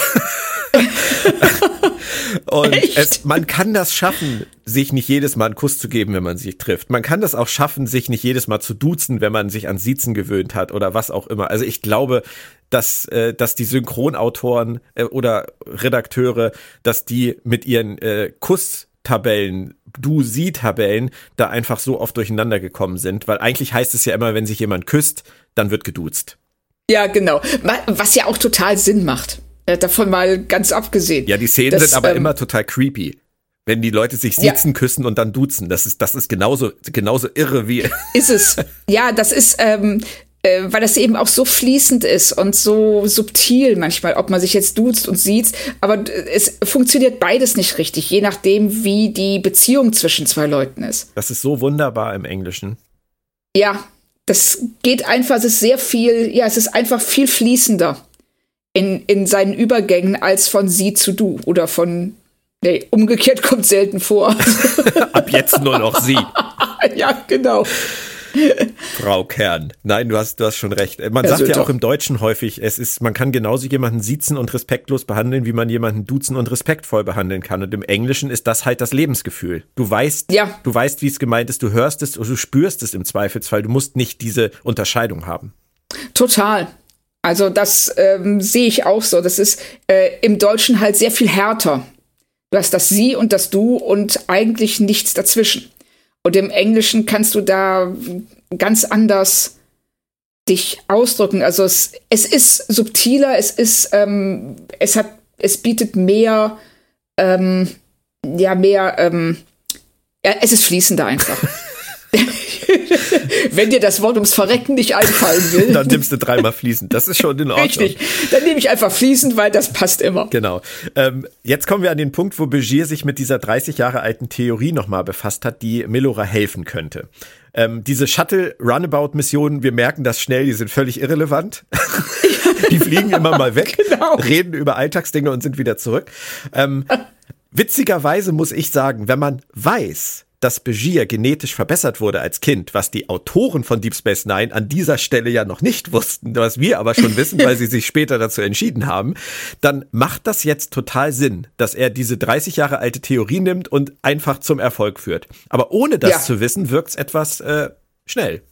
Und es, man kann das schaffen, sich nicht jedes Mal einen Kuss zu geben, wenn man sich trifft. Man kann das auch schaffen, sich nicht jedes Mal zu duzen, wenn man sich an Siezen gewöhnt hat oder was auch immer. Also ich glaube, dass, äh, dass die Synchronautoren äh, oder Redakteure, dass die mit ihren äh, Kusstabellen, Du-Sie-Tabellen da einfach so oft durcheinander gekommen sind, weil eigentlich heißt es ja immer, wenn sich jemand küsst, dann wird geduzt. Ja, genau. Was ja auch total Sinn macht. Davon mal ganz abgesehen. Ja, die Szenen das, sind aber ähm, immer total creepy. Wenn die Leute sich sitzen, ja. küssen und dann duzen. Das ist, das ist genauso, genauso irre wie. Ist es. Ja, das ist, ähm, äh, weil das eben auch so fließend ist und so subtil manchmal, ob man sich jetzt duzt und sieht. Aber es funktioniert beides nicht richtig, je nachdem, wie die Beziehung zwischen zwei Leuten ist. Das ist so wunderbar im Englischen. Ja, das geht einfach, es ist sehr viel, ja, es ist einfach viel fließender in, in seinen Übergängen als von sie zu du oder von Nee, umgekehrt kommt selten vor. Ab jetzt nur noch sie. ja, genau. Frau Kern. Nein, du hast, du hast schon recht. Man sagt ja auch im Deutschen häufig, es ist, man kann genauso jemanden siezen und respektlos behandeln, wie man jemanden duzen und respektvoll behandeln kann. Und im Englischen ist das halt das Lebensgefühl. Du weißt, ja. du weißt, wie es gemeint ist, du hörst es und du spürst es im Zweifelsfall. Du musst nicht diese Unterscheidung haben. Total. Also das ähm, sehe ich auch so. Das ist äh, im Deutschen halt sehr viel härter. Du hast das Sie und das Du und eigentlich nichts dazwischen. Und im Englischen kannst du da ganz anders dich ausdrücken. Also es, es ist subtiler, es ist, ähm, es hat, es bietet mehr, ähm, ja, mehr, ähm, ja, es ist fließender einfach. Wenn dir das Wort ums Verrecken nicht einfallen will. Dann nimmst du dreimal fließend. Das ist schon in Ordnung. Richtig. Dann nehme ich einfach fließend, weil das passt immer. Genau. Ähm, jetzt kommen wir an den Punkt, wo Begier sich mit dieser 30 Jahre alten Theorie nochmal befasst hat, die Melora helfen könnte. Ähm, diese Shuttle-Runabout-Missionen, wir merken das schnell, die sind völlig irrelevant. die fliegen immer mal weg, genau. reden über Alltagsdinge und sind wieder zurück. Ähm, witzigerweise muss ich sagen, wenn man weiß, dass Begier genetisch verbessert wurde als Kind, was die Autoren von Deep Space Nine an dieser Stelle ja noch nicht wussten, was wir aber schon wissen, weil sie sich später dazu entschieden haben, dann macht das jetzt total Sinn, dass er diese 30 Jahre alte Theorie nimmt und einfach zum Erfolg führt. Aber ohne das ja. zu wissen, wirkt es etwas äh, schnell.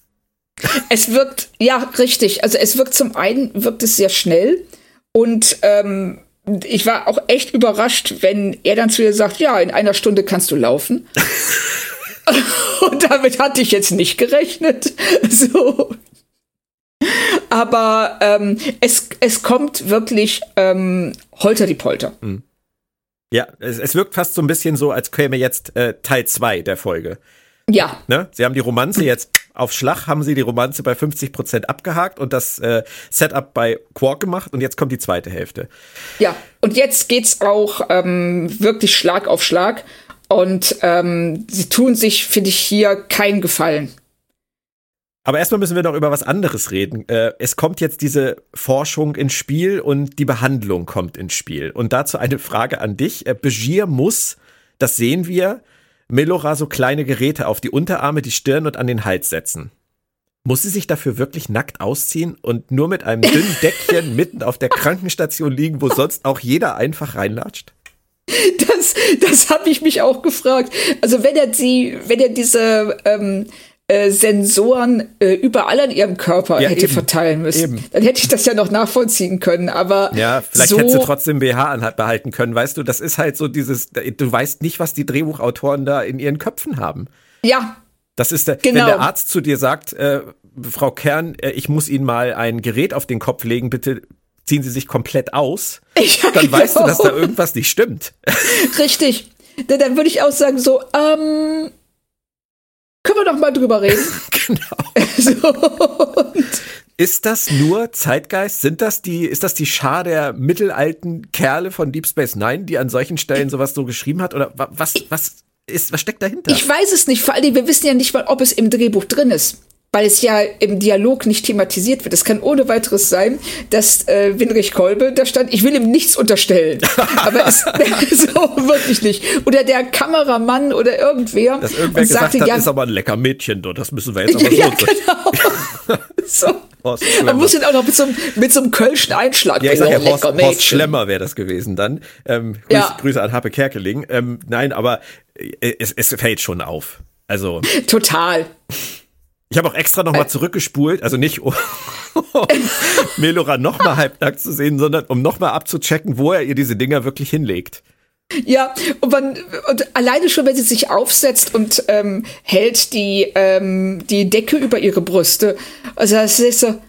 Es wirkt, ja, richtig. Also es wirkt zum einen, wirkt es sehr schnell und ähm, ich war auch echt überrascht, wenn er dann zu ihr sagt, ja, in einer Stunde kannst du laufen. Und damit hatte ich jetzt nicht gerechnet. So. Aber ähm, es, es kommt wirklich ähm, holter die Polter. Mhm. Ja, es, es wirkt fast so ein bisschen so, als käme jetzt äh, Teil 2 der Folge. Ja. Ne? Sie haben die Romanze jetzt auf Schlag, haben sie die Romanze bei 50 Prozent abgehakt und das äh, Setup bei Quark gemacht und jetzt kommt die zweite Hälfte. Ja, und jetzt geht's auch ähm, wirklich Schlag auf Schlag und ähm, sie tun sich, finde ich, hier keinen Gefallen. Aber erstmal müssen wir noch über was anderes reden. Äh, es kommt jetzt diese Forschung ins Spiel und die Behandlung kommt ins Spiel. Und dazu eine Frage an dich. Äh, Begier muss, das sehen wir, Melora so kleine Geräte auf die Unterarme, die Stirn und an den Hals setzen. Muss sie sich dafür wirklich nackt ausziehen und nur mit einem dünnen Deckchen mitten auf der Krankenstation liegen, wo sonst auch jeder einfach reinlatscht? Das, das habe ich mich auch gefragt. Also wenn er die, wenn er diese ähm, äh, Sensoren äh, überall an ihrem Körper Ja, hätte eben. verteilen müssen. Eben. Dann hätte ich das ja noch nachvollziehen können. Aber Ja, vielleicht so, hättest du trotzdem BH behalten können, weißt du, das ist halt so dieses, du weißt nicht, was die Drehbuchautoren da in ihren Köpfen haben. Ja, Das ist der, Genau. wenn der Arzt zu dir sagt, äh, Frau Kern, äh, ich muss Ihnen mal ein Gerät auf den Kopf legen, bitte ziehen Sie sich komplett aus, Ja, dann weißt du, dass da genau. irgendwas nicht stimmt. richtig. Dann würde ich auch sagen so, ähm, können wir doch mal drüber reden. genau. so. Ist das nur Zeitgeist? Sind das die, ist das die Schar der mittelalten Kerle von Deep Space Nine, die an solchen Stellen sowas so geschrieben hat? Oder wa- was, was ist, was steckt dahinter? Ich weiß es nicht. Vor allem, wir wissen ja nicht mal, ob es im Drehbuch drin ist. Weil es ja im Dialog nicht thematisiert wird. Es kann ohne weiteres sein, dass äh, Winrich Kolbe da stand, ich will ihm nichts unterstellen. Aber es so wirklich nicht. Oder der Kameramann oder irgendwer. Dass irgendwer und gesagt sagte, hat, ja, ist aber ein lecker Mädchen, du, das müssen wir jetzt aber so ja, genau. so. Horst Man Schlemmer. muss ihn auch noch mit so, einem- mit so einem Kölschen Einschlag. Ja, ich sag ja, Horst, Horst. Schlemmer wäre das gewesen dann. Ähm, Grüß, Ja. Grüße an Happe Kerkeling. Ähm, nein, aber äh, es, es fällt schon auf. Also, Total. Ich habe auch extra nochmal zurückgespult, also nicht um, um Melora nochmal halbnackt zu sehen, sondern um nochmal abzuchecken, wo er ihr diese Dinger wirklich hinlegt. Ja, und, man, und alleine schon, wenn sie sich aufsetzt und ähm, hält die, ähm, die Decke über ihre Brüste. Also das ist so,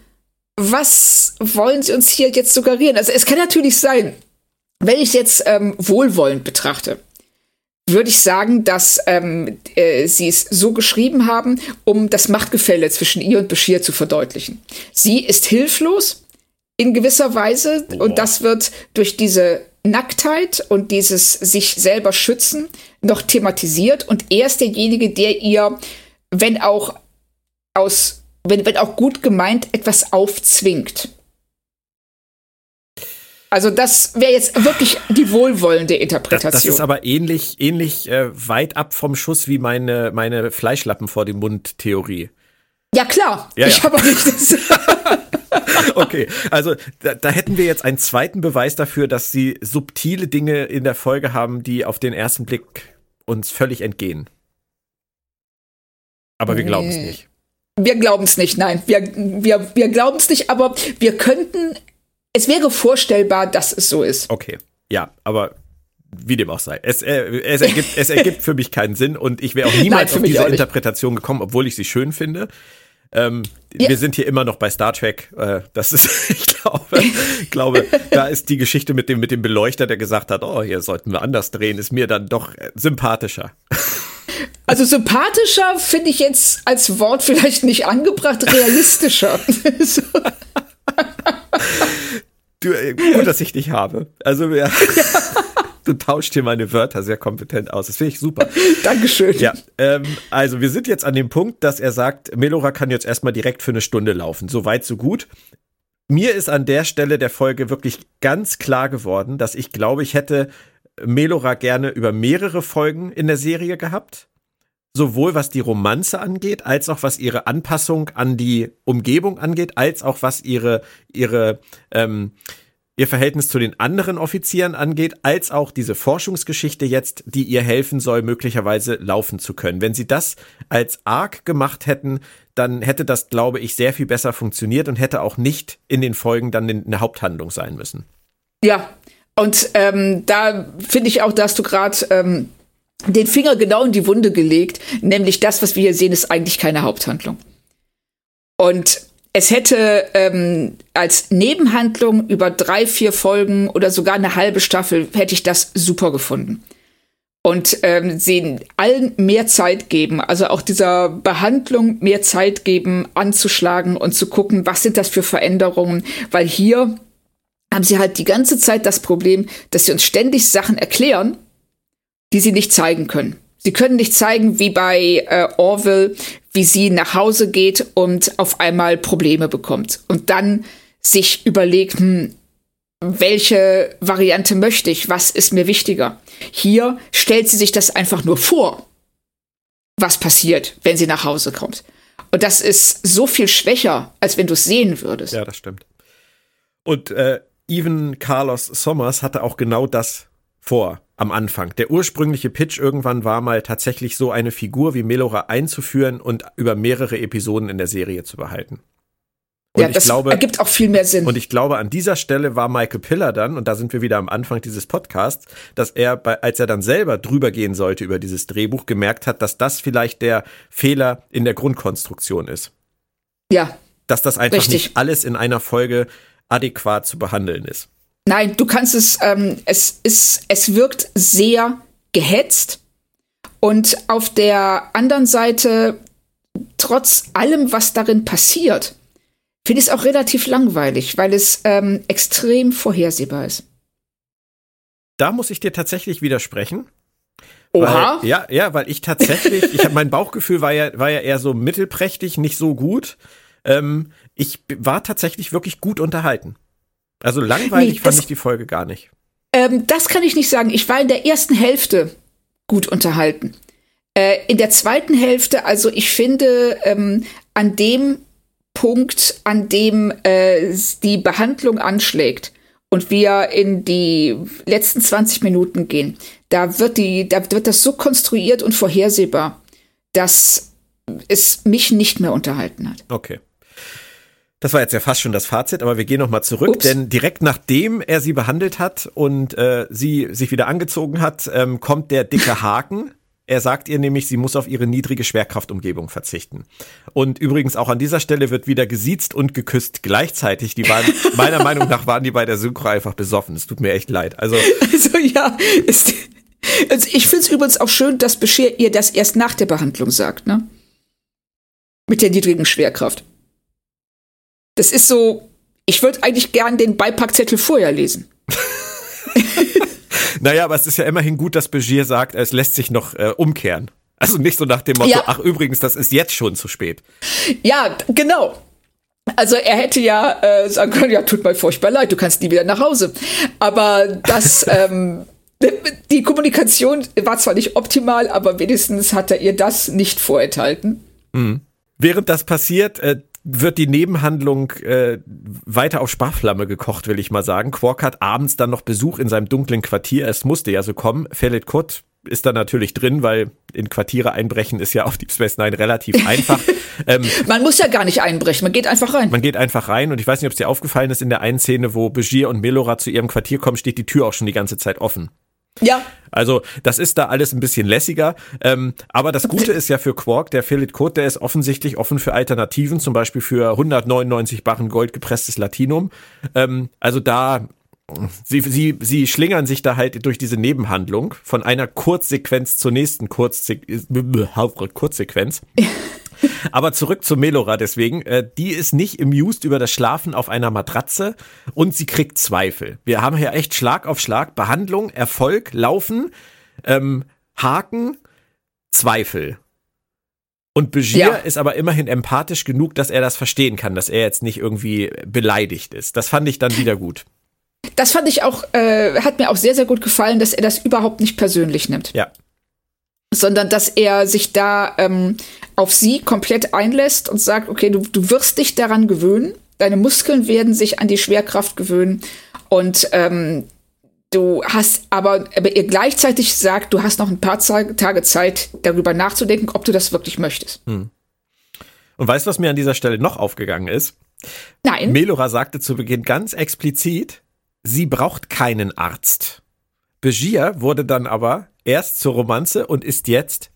was wollen sie uns hier jetzt suggerieren? Also es kann natürlich sein, wenn ich es jetzt ähm, wohlwollend betrachte, würde ich sagen, dass ähm, äh, sie es so geschrieben haben, um das Machtgefälle zwischen ihr und Bashir zu verdeutlichen. Sie ist hilflos in gewisser Weise und das wird durch diese Nacktheit und dieses sich selber schützen noch thematisiert und er ist derjenige, der ihr, wenn auch aus, wenn, wenn auch gut gemeint, etwas aufzwingt. Also das wäre jetzt wirklich die wohlwollende Das, Interpretation. das ist aber ähnlich, ähnlich äh, weit ab vom Schuss wie meine, meine Fleischlappen vor dem Mund Theorie. ja klar, Ja, ich ja. habe auch nicht das. Okay, also da, da hätten wir jetzt einen zweiten Beweis dafür, dass sie subtile Dinge in der Folge haben, die auf den ersten Blick uns völlig entgehen. Aber wir glauben es Nee. nicht. Wir glauben es nicht, nein. Wir, wir, wir glauben es nicht, aber wir könnten, es wäre vorstellbar, dass es so ist. Okay, ja, aber wie dem auch sei. Es, äh, es, ergibt, es ergibt für mich keinen Sinn und ich wäre auch niemals für auf diese. Interpretation gekommen, obwohl ich sie schön finde. Ähm, Ja. Wir sind hier immer noch bei Star Trek. Äh, das ist, ich glaube, glaube, da ist die Geschichte mit dem, mit dem Beleuchter, der gesagt hat, oh, hier sollten wir anders drehen, ist mir dann doch äh, sympathischer. Also sympathischer finde ich jetzt als Wort vielleicht nicht angebracht, realistischer. Du, äh, gut, dass ich dich habe. Also, ja, du tauscht hier meine Wörter sehr kompetent aus. Das finde ich super. Dankeschön. Ja, ähm, also wir sind jetzt an dem Punkt, dass er sagt, Melora kann jetzt erstmal direkt für eine Stunde laufen. So weit, so gut. Mir ist an der Stelle der Folge wirklich ganz klar geworden, dass ich glaube, ich hätte Melora gerne über mehrere Folgen in der Serie gehabt. Sowohl was die Romanze angeht, als auch was ihre Anpassung an die Umgebung angeht, als auch was ihre, ihre, ähm, ihr Verhältnis zu den anderen Offizieren angeht, als auch diese Forschungsgeschichte jetzt, die ihr helfen soll, möglicherweise laufen zu können. Wenn sie das als Arc gemacht hätten, dann hätte das, glaube ich, sehr viel besser funktioniert und hätte auch nicht in den Folgen dann eine Haupthandlung sein müssen. Ja, und ähm, da finde ich auch, da hast du gerade ähm, den Finger genau in die Wunde gelegt, nämlich das, was wir hier sehen, ist eigentlich keine Haupthandlung. Und es hätte ähm, als Nebenhandlung über drei, vier Folgen oder sogar eine halbe Staffel, hätte ich das super gefunden. Und ähm, sie allen mehr Zeit geben, also auch dieser Behandlung mehr Zeit geben, anzuschlagen und zu gucken, was sind das für Veränderungen, weil hier haben sie halt die ganze Zeit das Problem, dass sie uns ständig Sachen erklären, die sie nicht zeigen können. Sie können nicht zeigen, wie bei äh, Orville, wie sie nach Hause geht und auf einmal Probleme bekommt und dann sich überlegt, hm, welche Variante möchte ich, was ist mir wichtiger. Hier stellt sie sich das einfach nur vor, was passiert, wenn sie nach Hause kommt. Und das ist so viel schwächer, als wenn du es sehen würdest. Ja, das stimmt. Und äh, even Carlos Sommers hatte auch genau das vor am Anfang. Der ursprüngliche Pitch irgendwann war mal tatsächlich so eine Figur wie Melora einzuführen und über mehrere Episoden in der Serie zu behalten. Und ja, das glaube, ergibt auch viel mehr Sinn. Und ich glaube, an dieser Stelle war Michael Piller dann, und da sind wir wieder am Anfang dieses Podcasts, dass er, bei, als er dann selber drüber gehen sollte über dieses Drehbuch, gemerkt hat, dass das vielleicht der Fehler in der Grundkonstruktion ist. Ja. Dass das einfach richtig. nicht alles in einer Folge adäquat zu behandeln ist. Nein, du kannst es, ähm, es ist, es wirkt sehr gehetzt. Und auf der anderen Seite, trotz allem, was darin passiert, finde ich es auch relativ langweilig, weil es ähm, extrem vorhersehbar ist. Da muss ich dir tatsächlich widersprechen. Oha. Weil, ja, ja, weil ich tatsächlich, ich habe mein Bauchgefühl war ja, war ja eher so mittelprächtig, nicht so gut. Ähm, ich war tatsächlich wirklich gut unterhalten. Also langweilig nee, fand ich die Folge gar nicht. Ähm, das kann ich nicht sagen. Ich war in der ersten Hälfte gut unterhalten. Äh, in der zweiten Hälfte, also ich finde, ähm, an dem Punkt, an dem äh, die Behandlung anschlägt und wir in die letzten 20 Minuten gehen, da wird die, da wird das so konstruiert und vorhersehbar, dass es mich nicht mehr unterhalten hat. Okay. Das war jetzt ja fast schon das Fazit, aber wir gehen nochmal zurück, Ups. denn direkt nachdem er sie behandelt hat und äh, sie sich wieder angezogen hat, ähm, kommt der dicke Haken. Er sagt ihr nämlich, sie muss auf ihre niedrige Schwerkraftumgebung verzichten. Und übrigens auch an dieser Stelle wird wieder gesiezt und geküsst gleichzeitig. Die waren, meiner Meinung nach waren die bei der Synchro einfach besoffen. Es tut mir echt leid. Also, also ja, ist, also ich finde es übrigens auch schön, dass Bescheer ihr das erst nach der Behandlung sagt, ne? Mit der niedrigen Schwerkraft. Das ist so, ich würde eigentlich gern den Beipackzettel vorher lesen. naja, aber es ist ja immerhin gut, dass Begier sagt, es lässt sich noch äh, umkehren. Also nicht so nach dem Motto, ja. ach übrigens, das ist jetzt schon zu spät. Ja, genau. Also er hätte ja äh, sagen können, ja, tut mir furchtbar leid, du kannst nie wieder nach Hause. Aber das, ähm, die Kommunikation war zwar nicht optimal, aber wenigstens hat er ihr das nicht vorenthalten. Mhm. Während das passiert, äh, wird die Nebenhandlung äh, weiter auf Sparflamme gekocht, will ich mal sagen. Quark hat abends dann noch Besuch in seinem dunklen Quartier. Es musste ja so kommen. Fellet Kut ist da natürlich drin, weil in Quartiere einbrechen ist ja auf Deep Space Nine relativ einfach. ähm, man muss ja gar nicht einbrechen, man geht einfach rein. Man geht einfach rein und ich weiß nicht, ob es dir aufgefallen ist, in der einen Szene, wo Begier und Melora zu ihrem Quartier kommen, steht die Tür auch schon die ganze Zeit offen. Ja. Also, das ist da alles ein bisschen lässiger. Ähm, aber das Gute ist ja für Quark, der Philip Code, der ist offensichtlich offen für Alternativen, zum Beispiel für 199 Barren Gold gepresstes Latinum. Ähm, also da, sie, sie, sie schlingern sich da halt durch diese Nebenhandlung von einer Kurzsequenz zur nächsten Kurzse Kurzsequenz. Aber zurück zu Melora deswegen. Äh, die ist nicht amused über das Schlafen auf einer Matratze und sie kriegt Zweifel. Wir haben hier echt Schlag auf Schlag. Behandlung, Erfolg, Laufen, ähm, Haken, Zweifel. Und Begier ja. ist aber immerhin empathisch genug, dass er das verstehen kann, dass er jetzt nicht irgendwie beleidigt ist. Das fand ich dann wieder gut. Das fand ich auch, äh, hat mir auch sehr, sehr gut gefallen, dass er das überhaupt nicht persönlich nimmt. Ja sondern dass er sich da ähm, auf sie komplett einlässt und sagt, okay, du, du wirst dich daran gewöhnen, deine Muskeln werden sich an die Schwerkraft gewöhnen und ähm, du hast aber, aber ihr gleichzeitig sagt, du hast noch ein paar Tage Zeit, darüber nachzudenken, ob du das wirklich möchtest. Hm. Und weißt du, was mir an dieser Stelle noch aufgegangen ist? Nein. Melora sagte zu Beginn ganz explizit, sie braucht keinen Arzt. Begier wurde dann aber erst zur Romanze und ist jetzt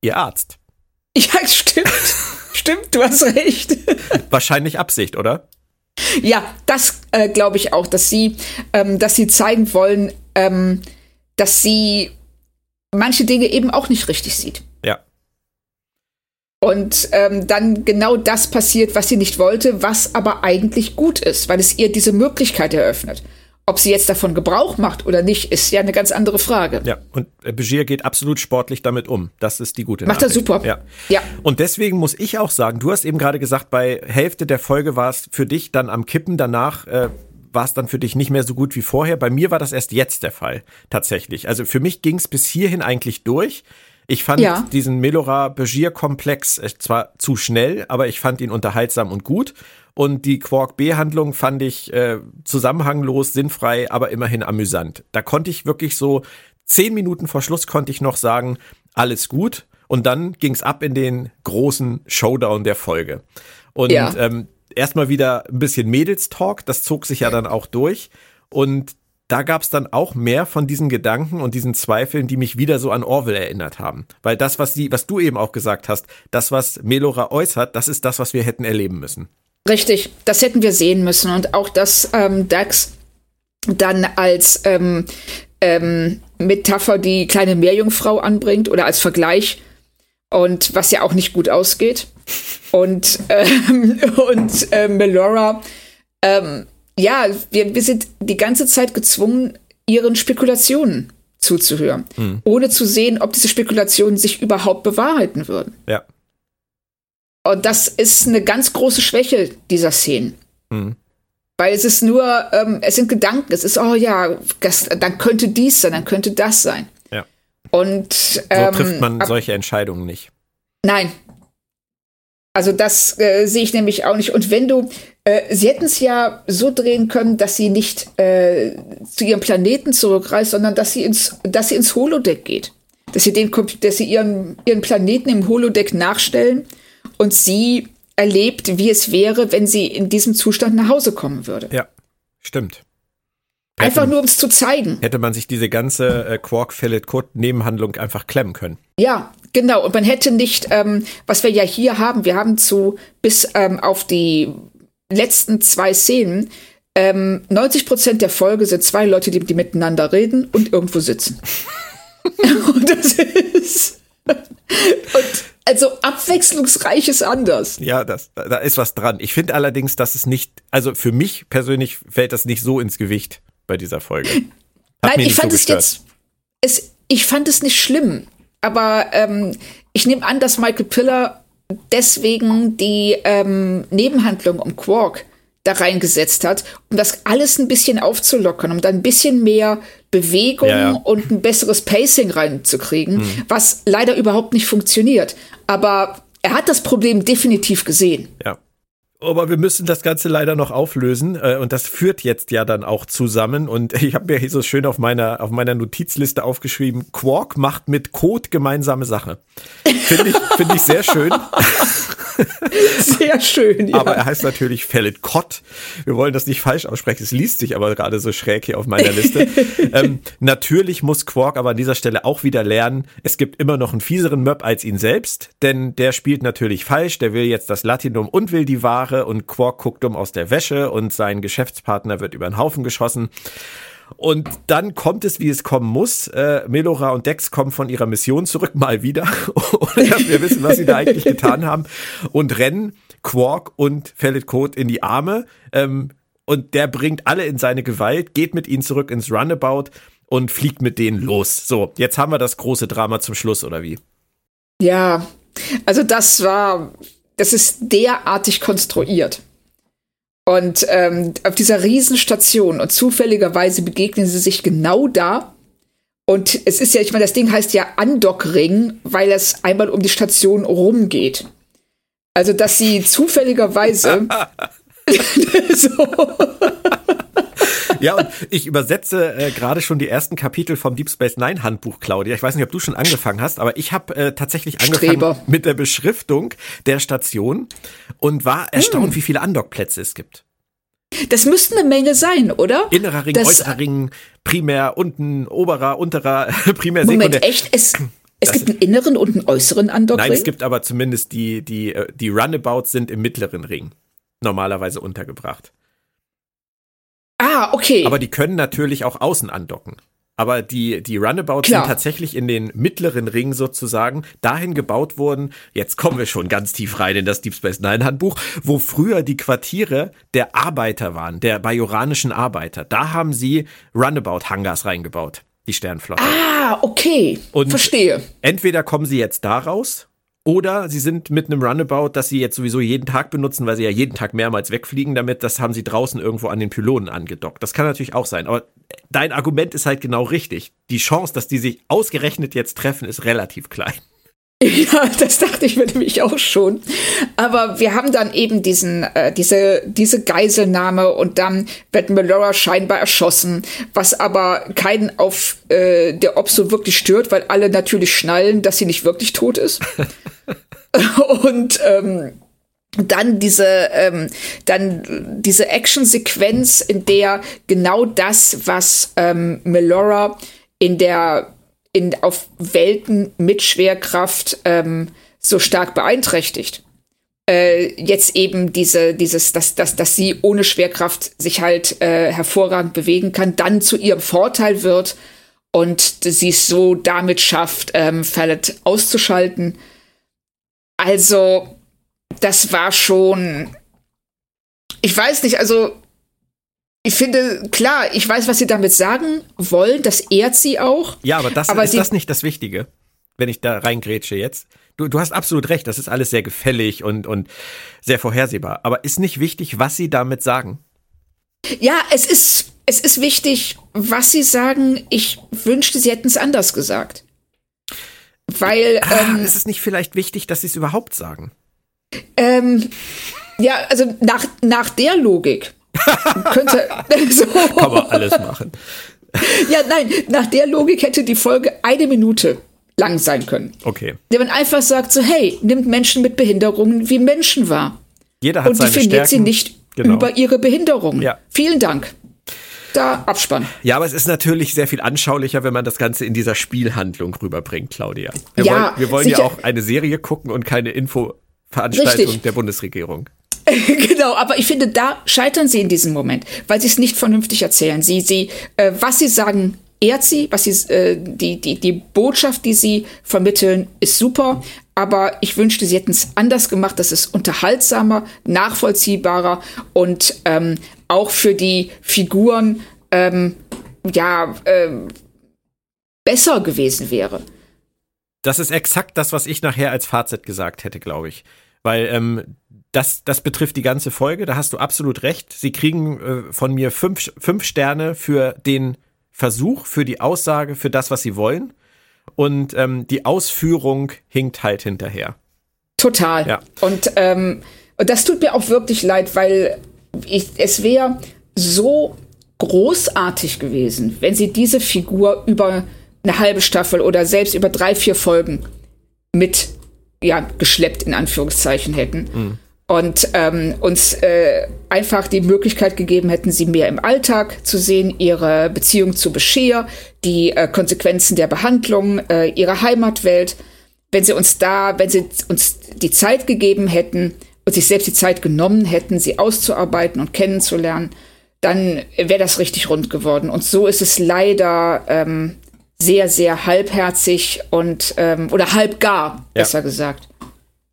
ihr Arzt. Ja, stimmt. stimmt, du hast recht. Wahrscheinlich Absicht, oder? Ja, das äh, glaube ich auch, dass sie, ähm, dass sie zeigen wollen, ähm, dass sie manche Dinge eben auch nicht richtig sieht. Ja. Und ähm, dann genau das passiert, was sie nicht wollte, was aber eigentlich gut ist, weil es ihr diese Möglichkeit eröffnet. Ob sie jetzt davon Gebrauch macht oder nicht, ist ja eine ganz andere Frage. Ja, und Begier geht absolut sportlich damit um. Das ist die gute Macht Nachricht. er super. Ja. ja. Und deswegen muss ich auch sagen, du hast eben gerade gesagt, bei Hälfte der Folge war es für dich dann am Kippen, danach äh, war es dann für dich nicht mehr so gut wie vorher. Bei mir war das erst jetzt der Fall, tatsächlich. Also für mich ging es bis hierhin eigentlich durch. Ich fand ja. diesen Melora-Begier-Komplex zwar zu schnell, aber ich fand ihn unterhaltsam und gut. Und die Quark B-Handlung fand ich äh, zusammenhanglos, sinnfrei, aber immerhin amüsant. Da konnte ich wirklich so zehn Minuten vor Schluss konnte ich noch sagen, alles gut. Und dann ging's ab in den großen Showdown der Folge. Und ja. ähm, erstmal wieder ein bisschen Mädels-Talk, das zog sich ja dann auch durch. Und da gab es dann auch mehr von diesen Gedanken und diesen Zweifeln, die mich wieder so an Orwell erinnert haben. Weil das, was sie, was du eben auch gesagt hast, das, was Melora äußert, das ist das, was wir hätten erleben müssen. Richtig, das hätten wir sehen müssen. Und auch, dass ähm, Dax dann als ähm, ähm, Metapher die kleine Meerjungfrau anbringt oder als Vergleich. Und was ja auch nicht gut ausgeht. Und, ähm, und äh, Melora ähm, ja, wir, wir sind die ganze Zeit gezwungen, ihren Spekulationen zuzuhören, mhm. ohne zu sehen, ob diese Spekulationen sich überhaupt bewahrheiten würden. Ja. Und das ist eine ganz große Schwäche dieser Szenen. Mhm. Weil es ist nur, ähm, es sind Gedanken, es ist, oh ja, das, dann könnte dies sein, dann könnte das sein. Ja. Und ähm, so trifft man ab, solche Entscheidungen nicht. Nein. Also das äh, sehe ich nämlich auch nicht. Und wenn du, äh, sie hätten es ja so drehen können, dass sie nicht äh, zu ihrem Planeten zurückreist, sondern dass sie ins, dass sie ins Holodeck geht. Dass sie, den, dass sie ihren, ihren Planeten im Holodeck nachstellen und sie erlebt, wie es wäre, wenn sie in diesem Zustand nach Hause kommen würde. Ja, stimmt. Einfach Hätten, nur, um es zu zeigen. Hätte man sich diese ganze äh, Quark-Fellet-Code-Nebenhandlung einfach klemmen können. Ja, genau. Und man hätte nicht, ähm, was wir ja hier haben, wir haben zu bis ähm, auf die letzten zwei Szenen, ähm, 90 Prozent der Folge sind zwei Leute, die, die miteinander reden und irgendwo sitzen. und das ist. Und also abwechslungsreiches anders. Ja, das, da ist was dran. Ich finde allerdings, dass es nicht, also für mich persönlich fällt das nicht so ins Gewicht bei dieser Folge. Hat Nein, ich fand so es jetzt, es, ich fand es nicht schlimm, aber ähm, ich nehme an, dass Michael Piller deswegen die ähm, Nebenhandlung um Quark da reingesetzt hat, um das alles ein bisschen aufzulockern, um da ein bisschen mehr Bewegung ja, ja. und ein besseres Pacing reinzukriegen, mhm. was leider überhaupt nicht funktioniert. Aber er hat das Problem definitiv gesehen. Ja. Aber wir müssen das Ganze leider noch auflösen äh, und das führt jetzt ja dann auch zusammen und ich habe mir hier so schön auf meiner auf meiner Notizliste aufgeschrieben: Quark macht mit Code gemeinsame Sache. Finde ich finde ich sehr schön. Sehr schön, ja. Aber er heißt natürlich Fellet Cott. Wir wollen das nicht falsch aussprechen. Es liest sich aber gerade so schräg hier auf meiner Liste. ähm, natürlich muss Quark aber an dieser Stelle auch wieder lernen, es gibt immer noch einen fieseren Möb als ihn selbst, denn der spielt natürlich falsch. Der will jetzt das Latinum und will die Ware und Quark guckt um aus der Wäsche und sein Geschäftspartner wird über den Haufen geschossen. Und dann kommt es, wie es kommen muss. Äh, Melora und Dex kommen von ihrer Mission zurück, mal wieder, ohne wir wissen, was sie da eigentlich getan haben, und rennen Quark und Fellet Code in die Arme. Ähm, und der bringt alle in seine Gewalt, geht mit ihnen zurück ins Runabout und fliegt mit denen los. So, jetzt haben wir das große Drama zum Schluss, oder wie? Ja, also das war, das ist derartig konstruiert. Und ähm, auf dieser Riesenstation und zufälligerweise begegnen sie sich genau da. Und es ist ja, ich meine, das Ding heißt ja Andockring, weil es einmal um die Station rumgeht. Also, dass sie zufälligerweise so. Ja, und ich übersetze äh, gerade schon die ersten Kapitel vom Deep Space Nine Handbuch, Claudia. Ich weiß nicht, ob du schon angefangen hast, aber ich habe äh, tatsächlich angefangen Streber. mit der Beschriftung der Station und war erstaunt, hm. wie viele Andockplätze es gibt. Das müssten eine Menge sein, oder? Innerer Ring, das, äußerer Ring, primär, unten, oberer, unterer, primär, Moment, sekundär. echt? Es, es gibt einen inneren und einen äußeren Andockring? Nein, es gibt aber zumindest die, die, äh, die Runabouts sind im mittleren Ring normalerweise untergebracht. Ah, okay. Aber die können natürlich auch außen andocken. Aber die, die Runabouts Klar. sind tatsächlich in den mittleren Ring sozusagen dahin gebaut worden. Jetzt kommen wir schon ganz tief rein in das Deep Space Nine Handbuch, wo früher die Quartiere der Arbeiter waren, der bajoranischen Arbeiter. Da haben sie Runabout Hangars reingebaut, die Sternflotte. Ah, okay. Und Verstehe. Entweder kommen sie jetzt daraus oder sie sind mit einem Runabout, das sie jetzt sowieso jeden Tag benutzen, weil sie ja jeden Tag mehrmals wegfliegen damit. Das haben sie draußen irgendwo an den Pylonen angedockt. Das kann natürlich auch sein. Aber dein Argument ist halt genau richtig. Die Chance, dass die sich ausgerechnet jetzt treffen, ist relativ klein. Ja, das dachte ich mir nämlich auch schon. Aber wir haben dann eben diesen, äh, diese, diese Geiselnahme und dann wird Melora scheinbar erschossen, was aber keinen auf äh, der Opso wirklich stört, weil alle natürlich schnallen, dass sie nicht wirklich tot ist. und ähm, dann diese ähm, dann diese Actionsequenz, in der genau das, was ähm, Melora in der in, auf Welten mit Schwerkraft ähm, so stark beeinträchtigt. Äh, jetzt eben diese, dieses, dass, dass, dass sie ohne Schwerkraft sich halt äh, hervorragend bewegen kann, dann zu ihrem Vorteil wird und sie es so damit schafft, ähm, Fallet auszuschalten. Also, das war schon. Ich weiß nicht, also ich finde, klar, ich weiß, was sie damit sagen wollen. Das ehrt sie auch. Ja, aber das aber ist das nicht das Wichtige, wenn ich da reingrätsche jetzt. Du, du hast absolut recht, das ist alles sehr gefällig und, und sehr vorhersehbar. Aber ist nicht wichtig, was sie damit sagen? Ja, es ist, es ist wichtig, was sie sagen. Ich wünschte, sie hätten es anders gesagt. Weil. Ah, ähm, ist es nicht vielleicht wichtig, dass sie es überhaupt sagen? Ähm, ja, also nach, nach der Logik könnte so. Kann man alles machen. Ja, nein, nach der Logik hätte die Folge eine Minute lang sein können. Okay. Der man einfach sagt so, hey, nimmt Menschen mit Behinderungen wie Menschen wahr. Jeder hat Und seine definiert Stärken. sie nicht genau. über ihre Behinderung. Ja. Vielen Dank. Da Abspann. Ja, aber es ist natürlich sehr viel anschaulicher, wenn man das Ganze in dieser Spielhandlung rüberbringt, Claudia. Wir ja, wollen, wir wollen ja auch eine Serie gucken und keine Infoveranstaltung Richtig. der Bundesregierung. genau, aber ich finde, da scheitern sie in diesem Moment, weil sie es nicht vernünftig erzählen. Sie, sie, äh, was sie sagen, ehrt sie, was sie, äh, die, die, die Botschaft, die sie vermitteln, ist super. Aber ich wünschte, sie hätten es anders gemacht. Das ist unterhaltsamer, nachvollziehbarer und ähm, auch für die Figuren ähm, ja äh, besser gewesen wäre. Das ist exakt das, was ich nachher als Fazit gesagt hätte, glaube ich. Weil ähm, das, das betrifft die ganze Folge, da hast du absolut recht. Sie kriegen äh, von mir fünf, fünf Sterne für den Versuch, für die Aussage, für das, was sie wollen. Und ähm, die Ausführung hinkt halt hinterher. Total. Ja. Und, ähm, und das tut mir auch wirklich leid, weil ich, es wäre so großartig gewesen, wenn sie diese Figur über eine halbe Staffel oder selbst über drei, vier Folgen mit ja, geschleppt in Anführungszeichen hätten. Mhm und ähm, uns äh, einfach die Möglichkeit gegeben hätten, sie mehr im Alltag zu sehen, ihre Beziehung zu Bescheer, die äh, Konsequenzen der Behandlung, äh, ihre Heimatwelt. Wenn sie uns da, wenn sie uns die Zeit gegeben hätten und sich selbst die Zeit genommen hätten, sie auszuarbeiten und kennenzulernen, dann wäre das richtig rund geworden. Und so ist es leider ähm, sehr, sehr halbherzig und ähm, oder halbgar, besser ja. gesagt.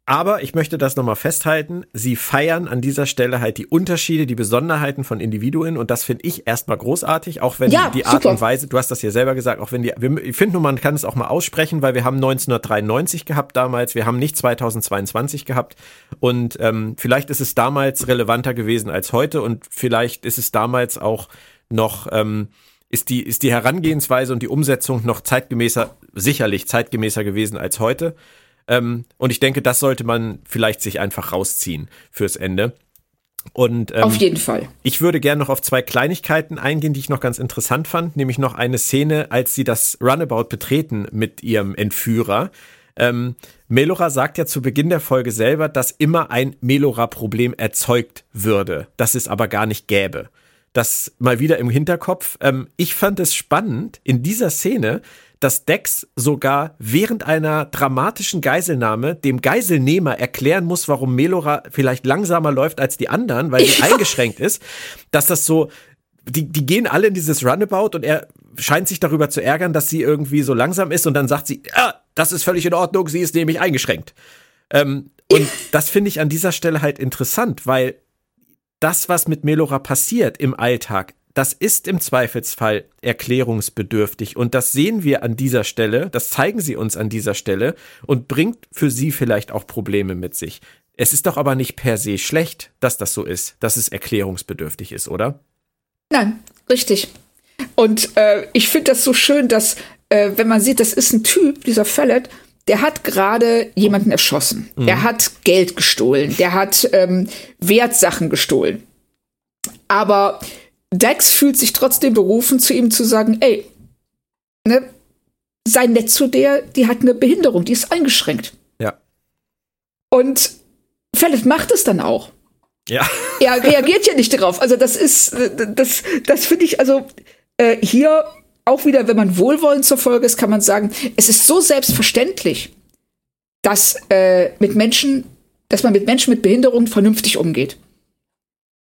Aber ich möchte das nochmal festhalten. Sie feiern an dieser Stelle halt die Unterschiede, die Besonderheiten von Individuen und das finde ich erstmal großartig, auch wenn ja, die Art super. und Weise, du hast das ja selber gesagt, auch wenn die, ich finde nur, man kann es auch mal aussprechen, weil wir haben 1993 gehabt damals, wir haben nicht 2022 gehabt und ähm, vielleicht ist es damals relevanter gewesen als heute und vielleicht ist es damals auch noch, ähm, ist die, ist die Herangehensweise und die Umsetzung noch zeitgemäßer, sicherlich zeitgemäßer gewesen als heute. Ähm, und ich denke, das sollte man vielleicht sich einfach rausziehen fürs Ende. Und, ähm, auf jeden Fall. Ich würde gerne noch auf zwei Kleinigkeiten eingehen, die ich noch ganz interessant fand, nämlich noch eine Szene, als sie das Runabout betreten mit ihrem Entführer. Ähm, Melora sagt ja zu Beginn der Folge selber, dass immer ein Melora-Problem erzeugt würde, das es aber gar nicht gäbe. Das mal wieder im Hinterkopf. Ähm, ich fand es spannend in dieser Szene, dass Dex sogar während einer dramatischen Geiselnahme dem Geiselnehmer erklären muss, warum Melora vielleicht langsamer läuft als die anderen, weil sie ja. eingeschränkt ist, dass das so die, die gehen alle in dieses Runabout und er scheint sich darüber zu ärgern, dass sie irgendwie so langsam ist und dann sagt sie, ah, das ist völlig in Ordnung, sie ist nämlich eingeschränkt. Ähm, und das finde ich an dieser Stelle halt interessant, weil das, was mit Melora passiert im Alltag, das ist im Zweifelsfall erklärungsbedürftig und das sehen wir an dieser Stelle, das zeigen sie uns an dieser Stelle und bringt für sie vielleicht auch Probleme mit sich. Es ist doch aber nicht per se schlecht, dass das so ist, dass es erklärungsbedürftig ist, oder? Nein, richtig. Und äh, ich finde das so schön, dass, äh, wenn man sieht, das ist ein Typ, dieser Fellet, der hat gerade jemanden erschossen. Mhm. Er hat Geld gestohlen. Der hat ähm, Wertsachen gestohlen. Aber Dex fühlt sich trotzdem berufen, zu ihm zu sagen, ey, ne, sei nett zu der, die hat eine Behinderung, die ist eingeschränkt. Ja. Und Fellet macht es dann auch. Ja. Er reagiert ja nicht darauf. Also das ist, das, das finde ich, also äh, hier auch wieder, wenn man wohlwollend zur Folge ist, kann man sagen, es ist so selbstverständlich, dass äh, mit Menschen, dass man mit Menschen mit Behinderung vernünftig umgeht.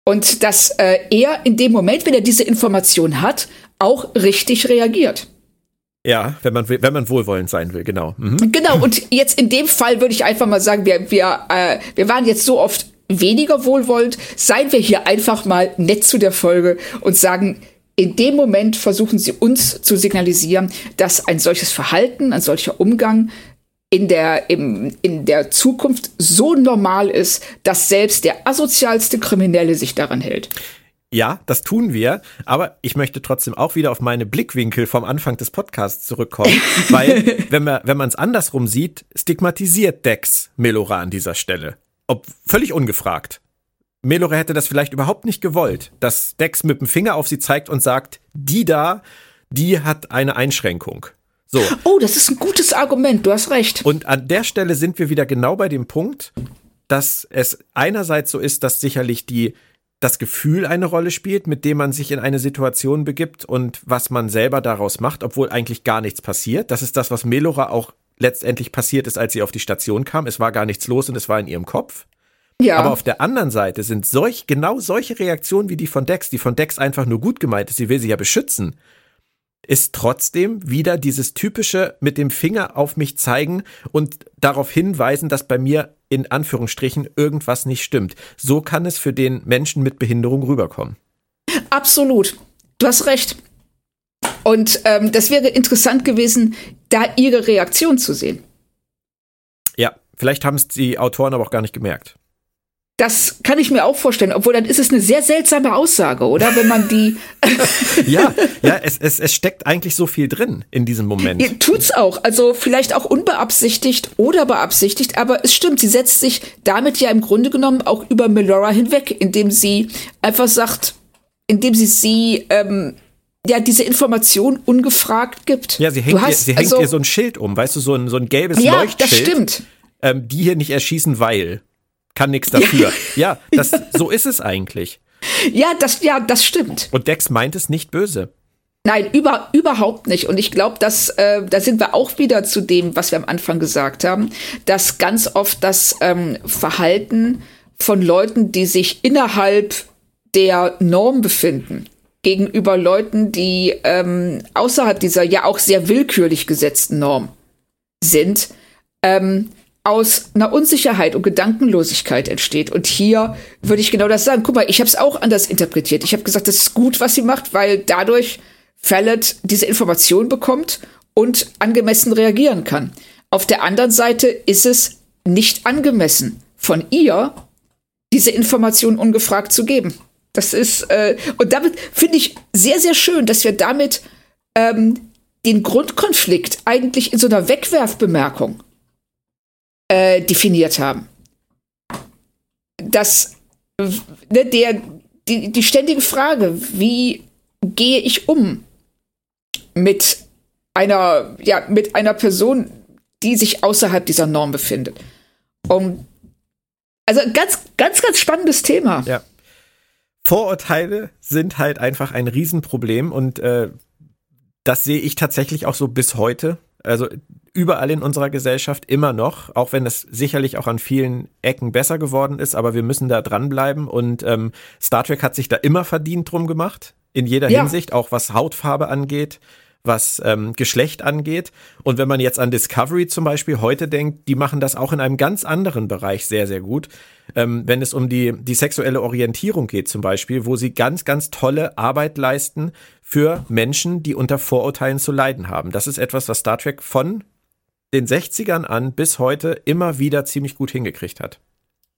Und dass äh, er in dem Moment, wenn er diese Information hat, auch richtig reagiert. Ja, wenn man, wenn man wohlwollend sein will, genau. Mhm. Genau, und jetzt in dem Fall würde ich einfach mal sagen, wir, wir, äh, wir waren jetzt so oft weniger wohlwollend. Seien wir hier einfach mal nett zu der Folge und sagen, in dem Moment versuchen sie uns zu signalisieren, dass ein solches Verhalten, ein solcher Umgang in der, im, in der Zukunft so normal ist, dass selbst der asozialste Kriminelle sich daran hält. Ja, das tun wir, aber ich möchte trotzdem auch wieder auf meine Blickwinkel vom Anfang des Podcasts zurückkommen, weil wenn man wenn man es andersrum sieht, stigmatisiert Dex Melora an dieser Stelle, ob völlig ungefragt. Melora hätte das vielleicht überhaupt nicht gewollt, dass Dex mit dem Finger auf sie zeigt und sagt, die da, die hat eine Einschränkung. So. Oh, das ist ein gutes Argument, du hast recht. Und an der Stelle sind wir wieder genau bei dem Punkt, dass es einerseits so ist, dass sicherlich die das Gefühl eine Rolle spielt, mit dem man sich in eine Situation begibt und was man selber daraus macht, obwohl eigentlich gar nichts passiert. Das ist das, was Melora auch letztendlich passiert ist, als sie auf die Station kam. Es war gar nichts los und es war in ihrem Kopf. Ja. Aber auf der anderen Seite sind solch, genau solche Reaktionen wie die von Dex, die von Dex einfach nur gut gemeint ist, sie will sie ja beschützen, ist trotzdem wieder dieses typische mit dem Finger auf mich zeigen und darauf hinweisen, dass bei mir in Anführungsstrichen irgendwas nicht stimmt. So kann es für den Menschen mit Behinderung rüberkommen. Absolut. Du hast recht. Und ähm, das wäre interessant gewesen, da ihre Reaktion zu sehen. Ja, vielleicht haben es die Autoren aber auch gar nicht gemerkt. Das kann ich mir auch vorstellen, obwohl dann ist es eine sehr seltsame Aussage, oder? Wenn man die. ja, ja, es, es, es steckt eigentlich so viel drin in diesem Moment. Ja, tut's auch. Also vielleicht auch unbeabsichtigt oder beabsichtigt, aber es stimmt, sie setzt sich damit ja im Grunde genommen auch über Melora hinweg, indem sie einfach sagt, indem sie sie ähm, ja diese Information ungefragt gibt. Ja, sie hängt, hast, ihr, sie hängt also, ihr so ein Schild um, weißt du, so ein, so ein gelbes ja, Leuchtschild. Ja, das stimmt. Ähm, die hier nicht erschießen, weil kann nichts dafür. Ja, das, so ist es eigentlich. Ja, das, ja, das stimmt. Und Dex meint es nicht böse. Nein, über, überhaupt nicht. Und ich glaube, dass äh, da sind wir auch wieder zu dem, was wir am Anfang gesagt haben, dass ganz oft das ähm, Verhalten von Leuten, die sich innerhalb der Norm befinden, gegenüber Leuten, die ähm, außerhalb dieser ja auch sehr willkürlich gesetzten Norm sind, ähm, aus einer Unsicherheit und Gedankenlosigkeit entsteht. Und hier würde ich genau das sagen. Guck mal, ich habe es auch anders interpretiert. Ich habe gesagt, das ist gut, was sie macht, weil dadurch Fallet diese Information bekommt und angemessen reagieren kann. Auf der anderen Seite ist es nicht angemessen von ihr, diese Information ungefragt zu geben. Das ist, äh, und damit finde ich sehr, sehr schön, dass wir damit ähm, den Grundkonflikt eigentlich in so einer Wegwerfbemerkung äh, definiert haben. Das, ne, der, die, die ständige Frage, wie gehe ich um mit einer, ja, mit einer Person, die sich außerhalb dieser Norm befindet. Um, also ganz, ganz, ganz spannendes Thema. Ja. Vorurteile sind halt einfach ein Riesenproblem und äh, das sehe ich tatsächlich auch so bis heute. Also überall in unserer Gesellschaft immer noch, auch wenn es sicherlich auch an vielen Ecken besser geworden ist, aber wir müssen da dranbleiben und ähm, Star Trek hat sich da immer verdient drum gemacht, in jeder ja. Hinsicht, auch was Hautfarbe angeht, was ähm, Geschlecht angeht. Und wenn man jetzt an Discovery zum Beispiel heute denkt, die machen das auch in einem ganz anderen Bereich sehr, sehr gut. Ähm, wenn es um die, die sexuelle Orientierung geht zum Beispiel, wo sie ganz, ganz tolle Arbeit leisten für Menschen, die unter Vorurteilen zu leiden haben. Das ist etwas, was Star Trek von den 60ern an bis heute immer wieder ziemlich gut hingekriegt hat.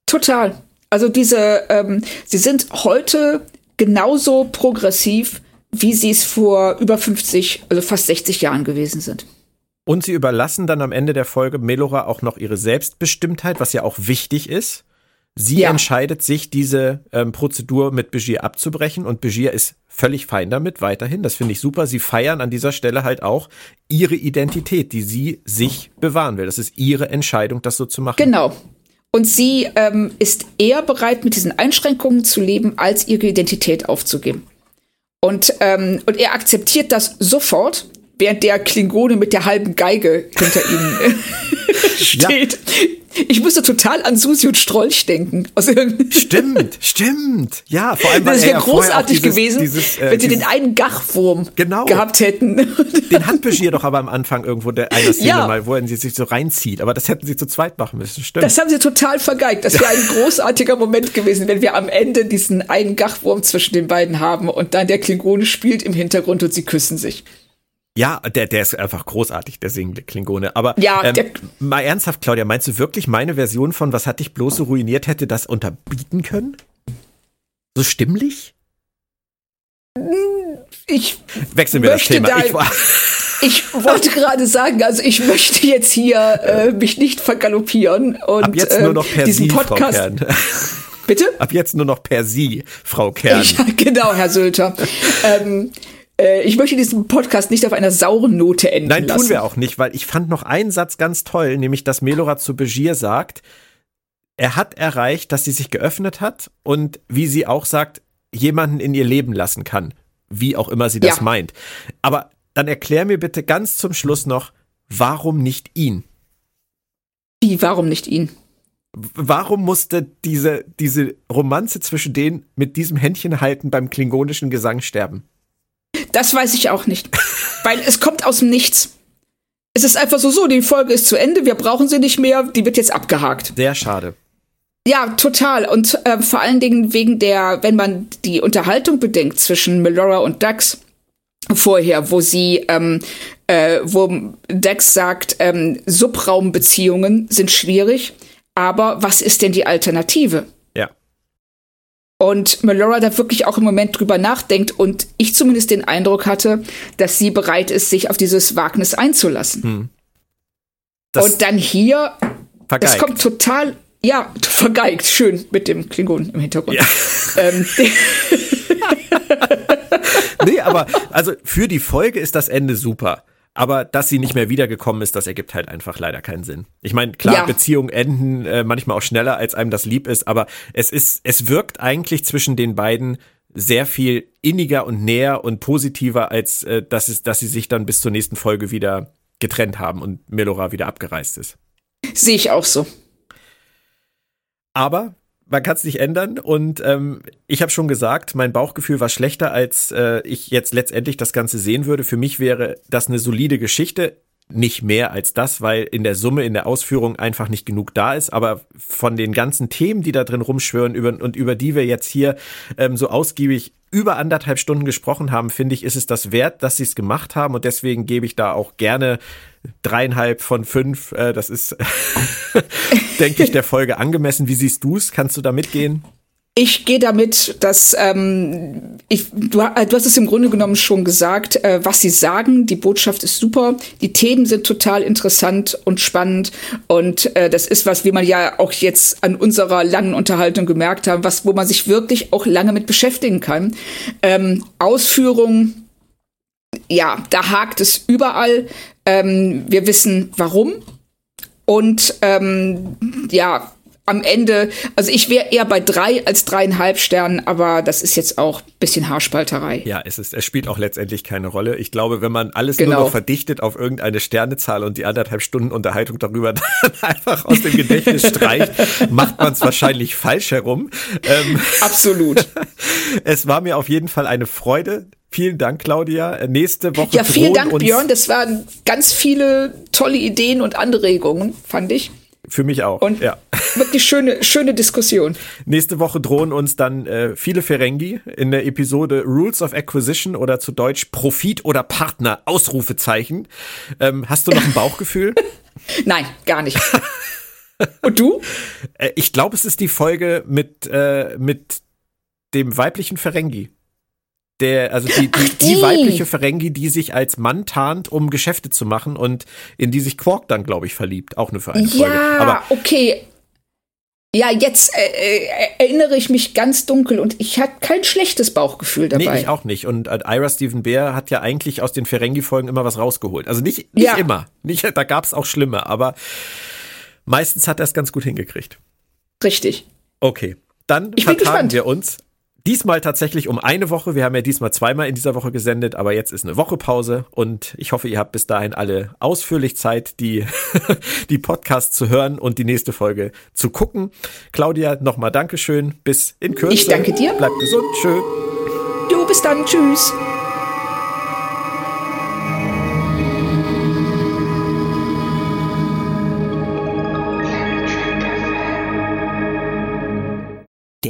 Total. Also diese, ähm, sie sind heute genauso progressiv, wie sie es vor über 50, also fast 60 Jahren gewesen sind. Und sie überlassen dann am Ende der Folge Melora auch noch ihre Selbstbestimmtheit, was ja auch wichtig ist. Sie ja. entscheidet sich, diese ähm, Prozedur mit Begier abzubrechen und Begier ist völlig fein damit weiterhin. Das finde ich super. Sie feiern an dieser Stelle halt auch ihre Identität, die sie sich bewahren will. Das ist ihre Entscheidung, das so zu machen. Genau. Und sie ähm, ist eher bereit, mit diesen Einschränkungen zu leben, als ihre Identität aufzugeben. Und, ähm, und er akzeptiert das sofort, während der Klingone mit der halben Geige hinter ihm steht. Ja. Ich musste total an Susi und Strolch denken. stimmt, stimmt. Ja, vor allem Das wäre großartig dieses, gewesen, dieses, äh, wenn sie den einen Gachwurm genau. gehabt hätten. Den hat Begier doch aber am Anfang irgendwo der einer Szene ja. mal, wo er sie sich so reinzieht. Aber das hätten sie zu zweit machen müssen. Stimmt. Das haben sie total vergeigt. Das wäre ein großartiger Moment gewesen, wenn wir am Ende diesen einen Gachwurm zwischen den beiden haben und dann der Klingone spielt im Hintergrund und sie küssen sich. Ja, der, der ist einfach großartig, der singende Klingone. Aber ja, ähm, mal ernsthaft, Claudia, meinst du wirklich, meine Version von Was hat dich bloß so ruiniert hätte das unterbieten können? So stimmlich? Ich wechseln wir das Thema. Da, ich, ich, wollte gerade sagen, also ich möchte jetzt hier äh, mich nicht vergaloppieren und Ab jetzt nur noch per diesen Sie, Podcast. Frau Kern. Bitte? Ab jetzt nur noch per Sie, Frau Kern. Ja, genau, Herr Sölter. ähm, äh, ich möchte diesen Podcast nicht auf einer sauren Note enden Nein, lassen. tun wir auch nicht, weil ich fand noch einen Satz ganz toll, nämlich dass Melora zu Begier sagt, er hat erreicht, dass sie sich geöffnet hat und wie sie auch sagt, jemanden in ihr Leben lassen kann. Wie auch immer sie das ja. meint. Aber dann erklär mir bitte ganz zum Schluss noch, warum nicht ihn? Wie, warum nicht ihn? Warum musste diese, diese Romanze zwischen denen mit diesem Händchen halten beim klingonischen Gesang sterben? Das weiß ich auch nicht. Weil es kommt aus dem Nichts. Es ist einfach so, so, die Folge ist zu Ende, wir brauchen sie nicht mehr, die wird jetzt abgehakt. Sehr schade. Ja, total. Und äh, vor allen Dingen wegen der, wenn man die Unterhaltung bedenkt zwischen Melora und Dax vorher, wo sie, ähm, äh, wo Dax sagt, ähm, Subraumbeziehungen sind schwierig, aber was ist denn die Alternative? Und Melora da wirklich auch im Moment drüber nachdenkt und ich zumindest den Eindruck hatte, dass sie bereit ist, sich auf dieses Wagnis einzulassen. Hm. Und dann hier, vergeigt. das kommt total, ja, vergeigt, schön mit dem Klingon im Hintergrund. Ja. Ähm, nee, aber also für die Folge ist das Ende super. Aber dass sie nicht mehr wiedergekommen ist, das ergibt halt einfach leider keinen Sinn. Ich meine, klar, ja. Beziehungen enden äh, manchmal auch schneller, als einem das lieb ist, aber es ist, es wirkt eigentlich zwischen den beiden sehr viel inniger und näher und positiver, als äh, dass, es, dass sie sich dann bis zur nächsten Folge wieder getrennt haben und Melora wieder abgereist ist. Sehe ich auch so. Aber man kann es nicht ändern. Und ähm, ich habe schon gesagt, mein Bauchgefühl war schlechter, als äh, ich jetzt letztendlich das Ganze sehen würde. Für mich wäre das eine solide Geschichte. Nicht mehr als das, weil in der Summe, in der Ausführung einfach nicht genug da ist. Aber von den ganzen Themen, die da drin rumschwören über, und über die wir jetzt hier ähm, so ausgiebig über anderthalb Stunden gesprochen haben, finde ich, ist es das wert, dass sie es gemacht haben. Und deswegen gebe ich da auch gerne dreieinhalb von fünf. Äh, das ist, denke ich, der Folge angemessen. Wie siehst du es? Kannst du da mitgehen? Ich gehe damit, dass ähm, ich, du, äh, du hast es im Grunde genommen schon gesagt, äh, was sie sagen. Die Botschaft ist super, die Themen sind total interessant und spannend und äh, das ist was, wie man ja auch jetzt an unserer langen Unterhaltung gemerkt haben, was, wo man sich wirklich auch lange mit beschäftigen kann. Ähm, Ausführung, ja, da hakt es überall. Ähm, wir wissen, warum. Und ähm, ja, am Ende, also ich wäre eher bei drei als dreieinhalb Sternen, aber das ist jetzt auch bisschen Haarspalterei. Ja, es ist, es spielt auch letztendlich keine Rolle. Ich glaube, wenn man alles genau. nur noch verdichtet auf irgendeine Sternezahl und die anderthalb Stunden Unterhaltung darüber dann einfach aus dem Gedächtnis streicht, macht man es wahrscheinlich falsch herum. Ähm, Absolut. es war mir auf jeden Fall eine Freude. Vielen Dank, Claudia. Nächste Woche. Ja, vielen Dank, Björn. Das waren ganz viele tolle Ideen und Anregungen, fand ich. Für mich auch. Und ja. wirklich schöne, schöne Diskussion. Nächste Woche drohen uns dann äh, viele Ferengi in der Episode Rules of Acquisition oder zu Deutsch Profit oder Partner, Ausrufezeichen. Ähm, hast du noch ein Bauchgefühl? Nein, gar nicht. Und du? Äh, ich glaube, es ist die Folge mit, äh, mit dem weiblichen Ferengi. Der, also die, die, die. die, weibliche Ferengi, die sich als Mann tarnt, um Geschäfte zu machen und in die sich Quark dann, glaube ich, verliebt. Auch nur für eine Folge. Ja, Aber okay. Ja, jetzt äh, äh, erinnere ich mich ganz dunkel und ich hatte kein schlechtes Bauchgefühl dabei. Nee, ich auch nicht. Und äh, Ira Stephen Bear hat ja eigentlich aus den Ferengi-Folgen immer was rausgeholt. Also nicht, nicht ja. immer. Nicht, da gab es auch schlimme, aber meistens hat er es ganz gut hingekriegt. Richtig. Okay. Dann ich vertagen wir uns Diesmal tatsächlich um eine Woche. Wir haben ja diesmal zweimal in dieser Woche gesendet, aber jetzt ist eine Woche Pause und ich hoffe, ihr habt bis dahin alle ausführlich Zeit, die, die Podcasts zu hören und die nächste Folge zu gucken. Claudia, nochmal Dankeschön. Bis in Kürze. Ich danke dir. Bleibt gesund. Tschö. Du, bis dann. Tschüss.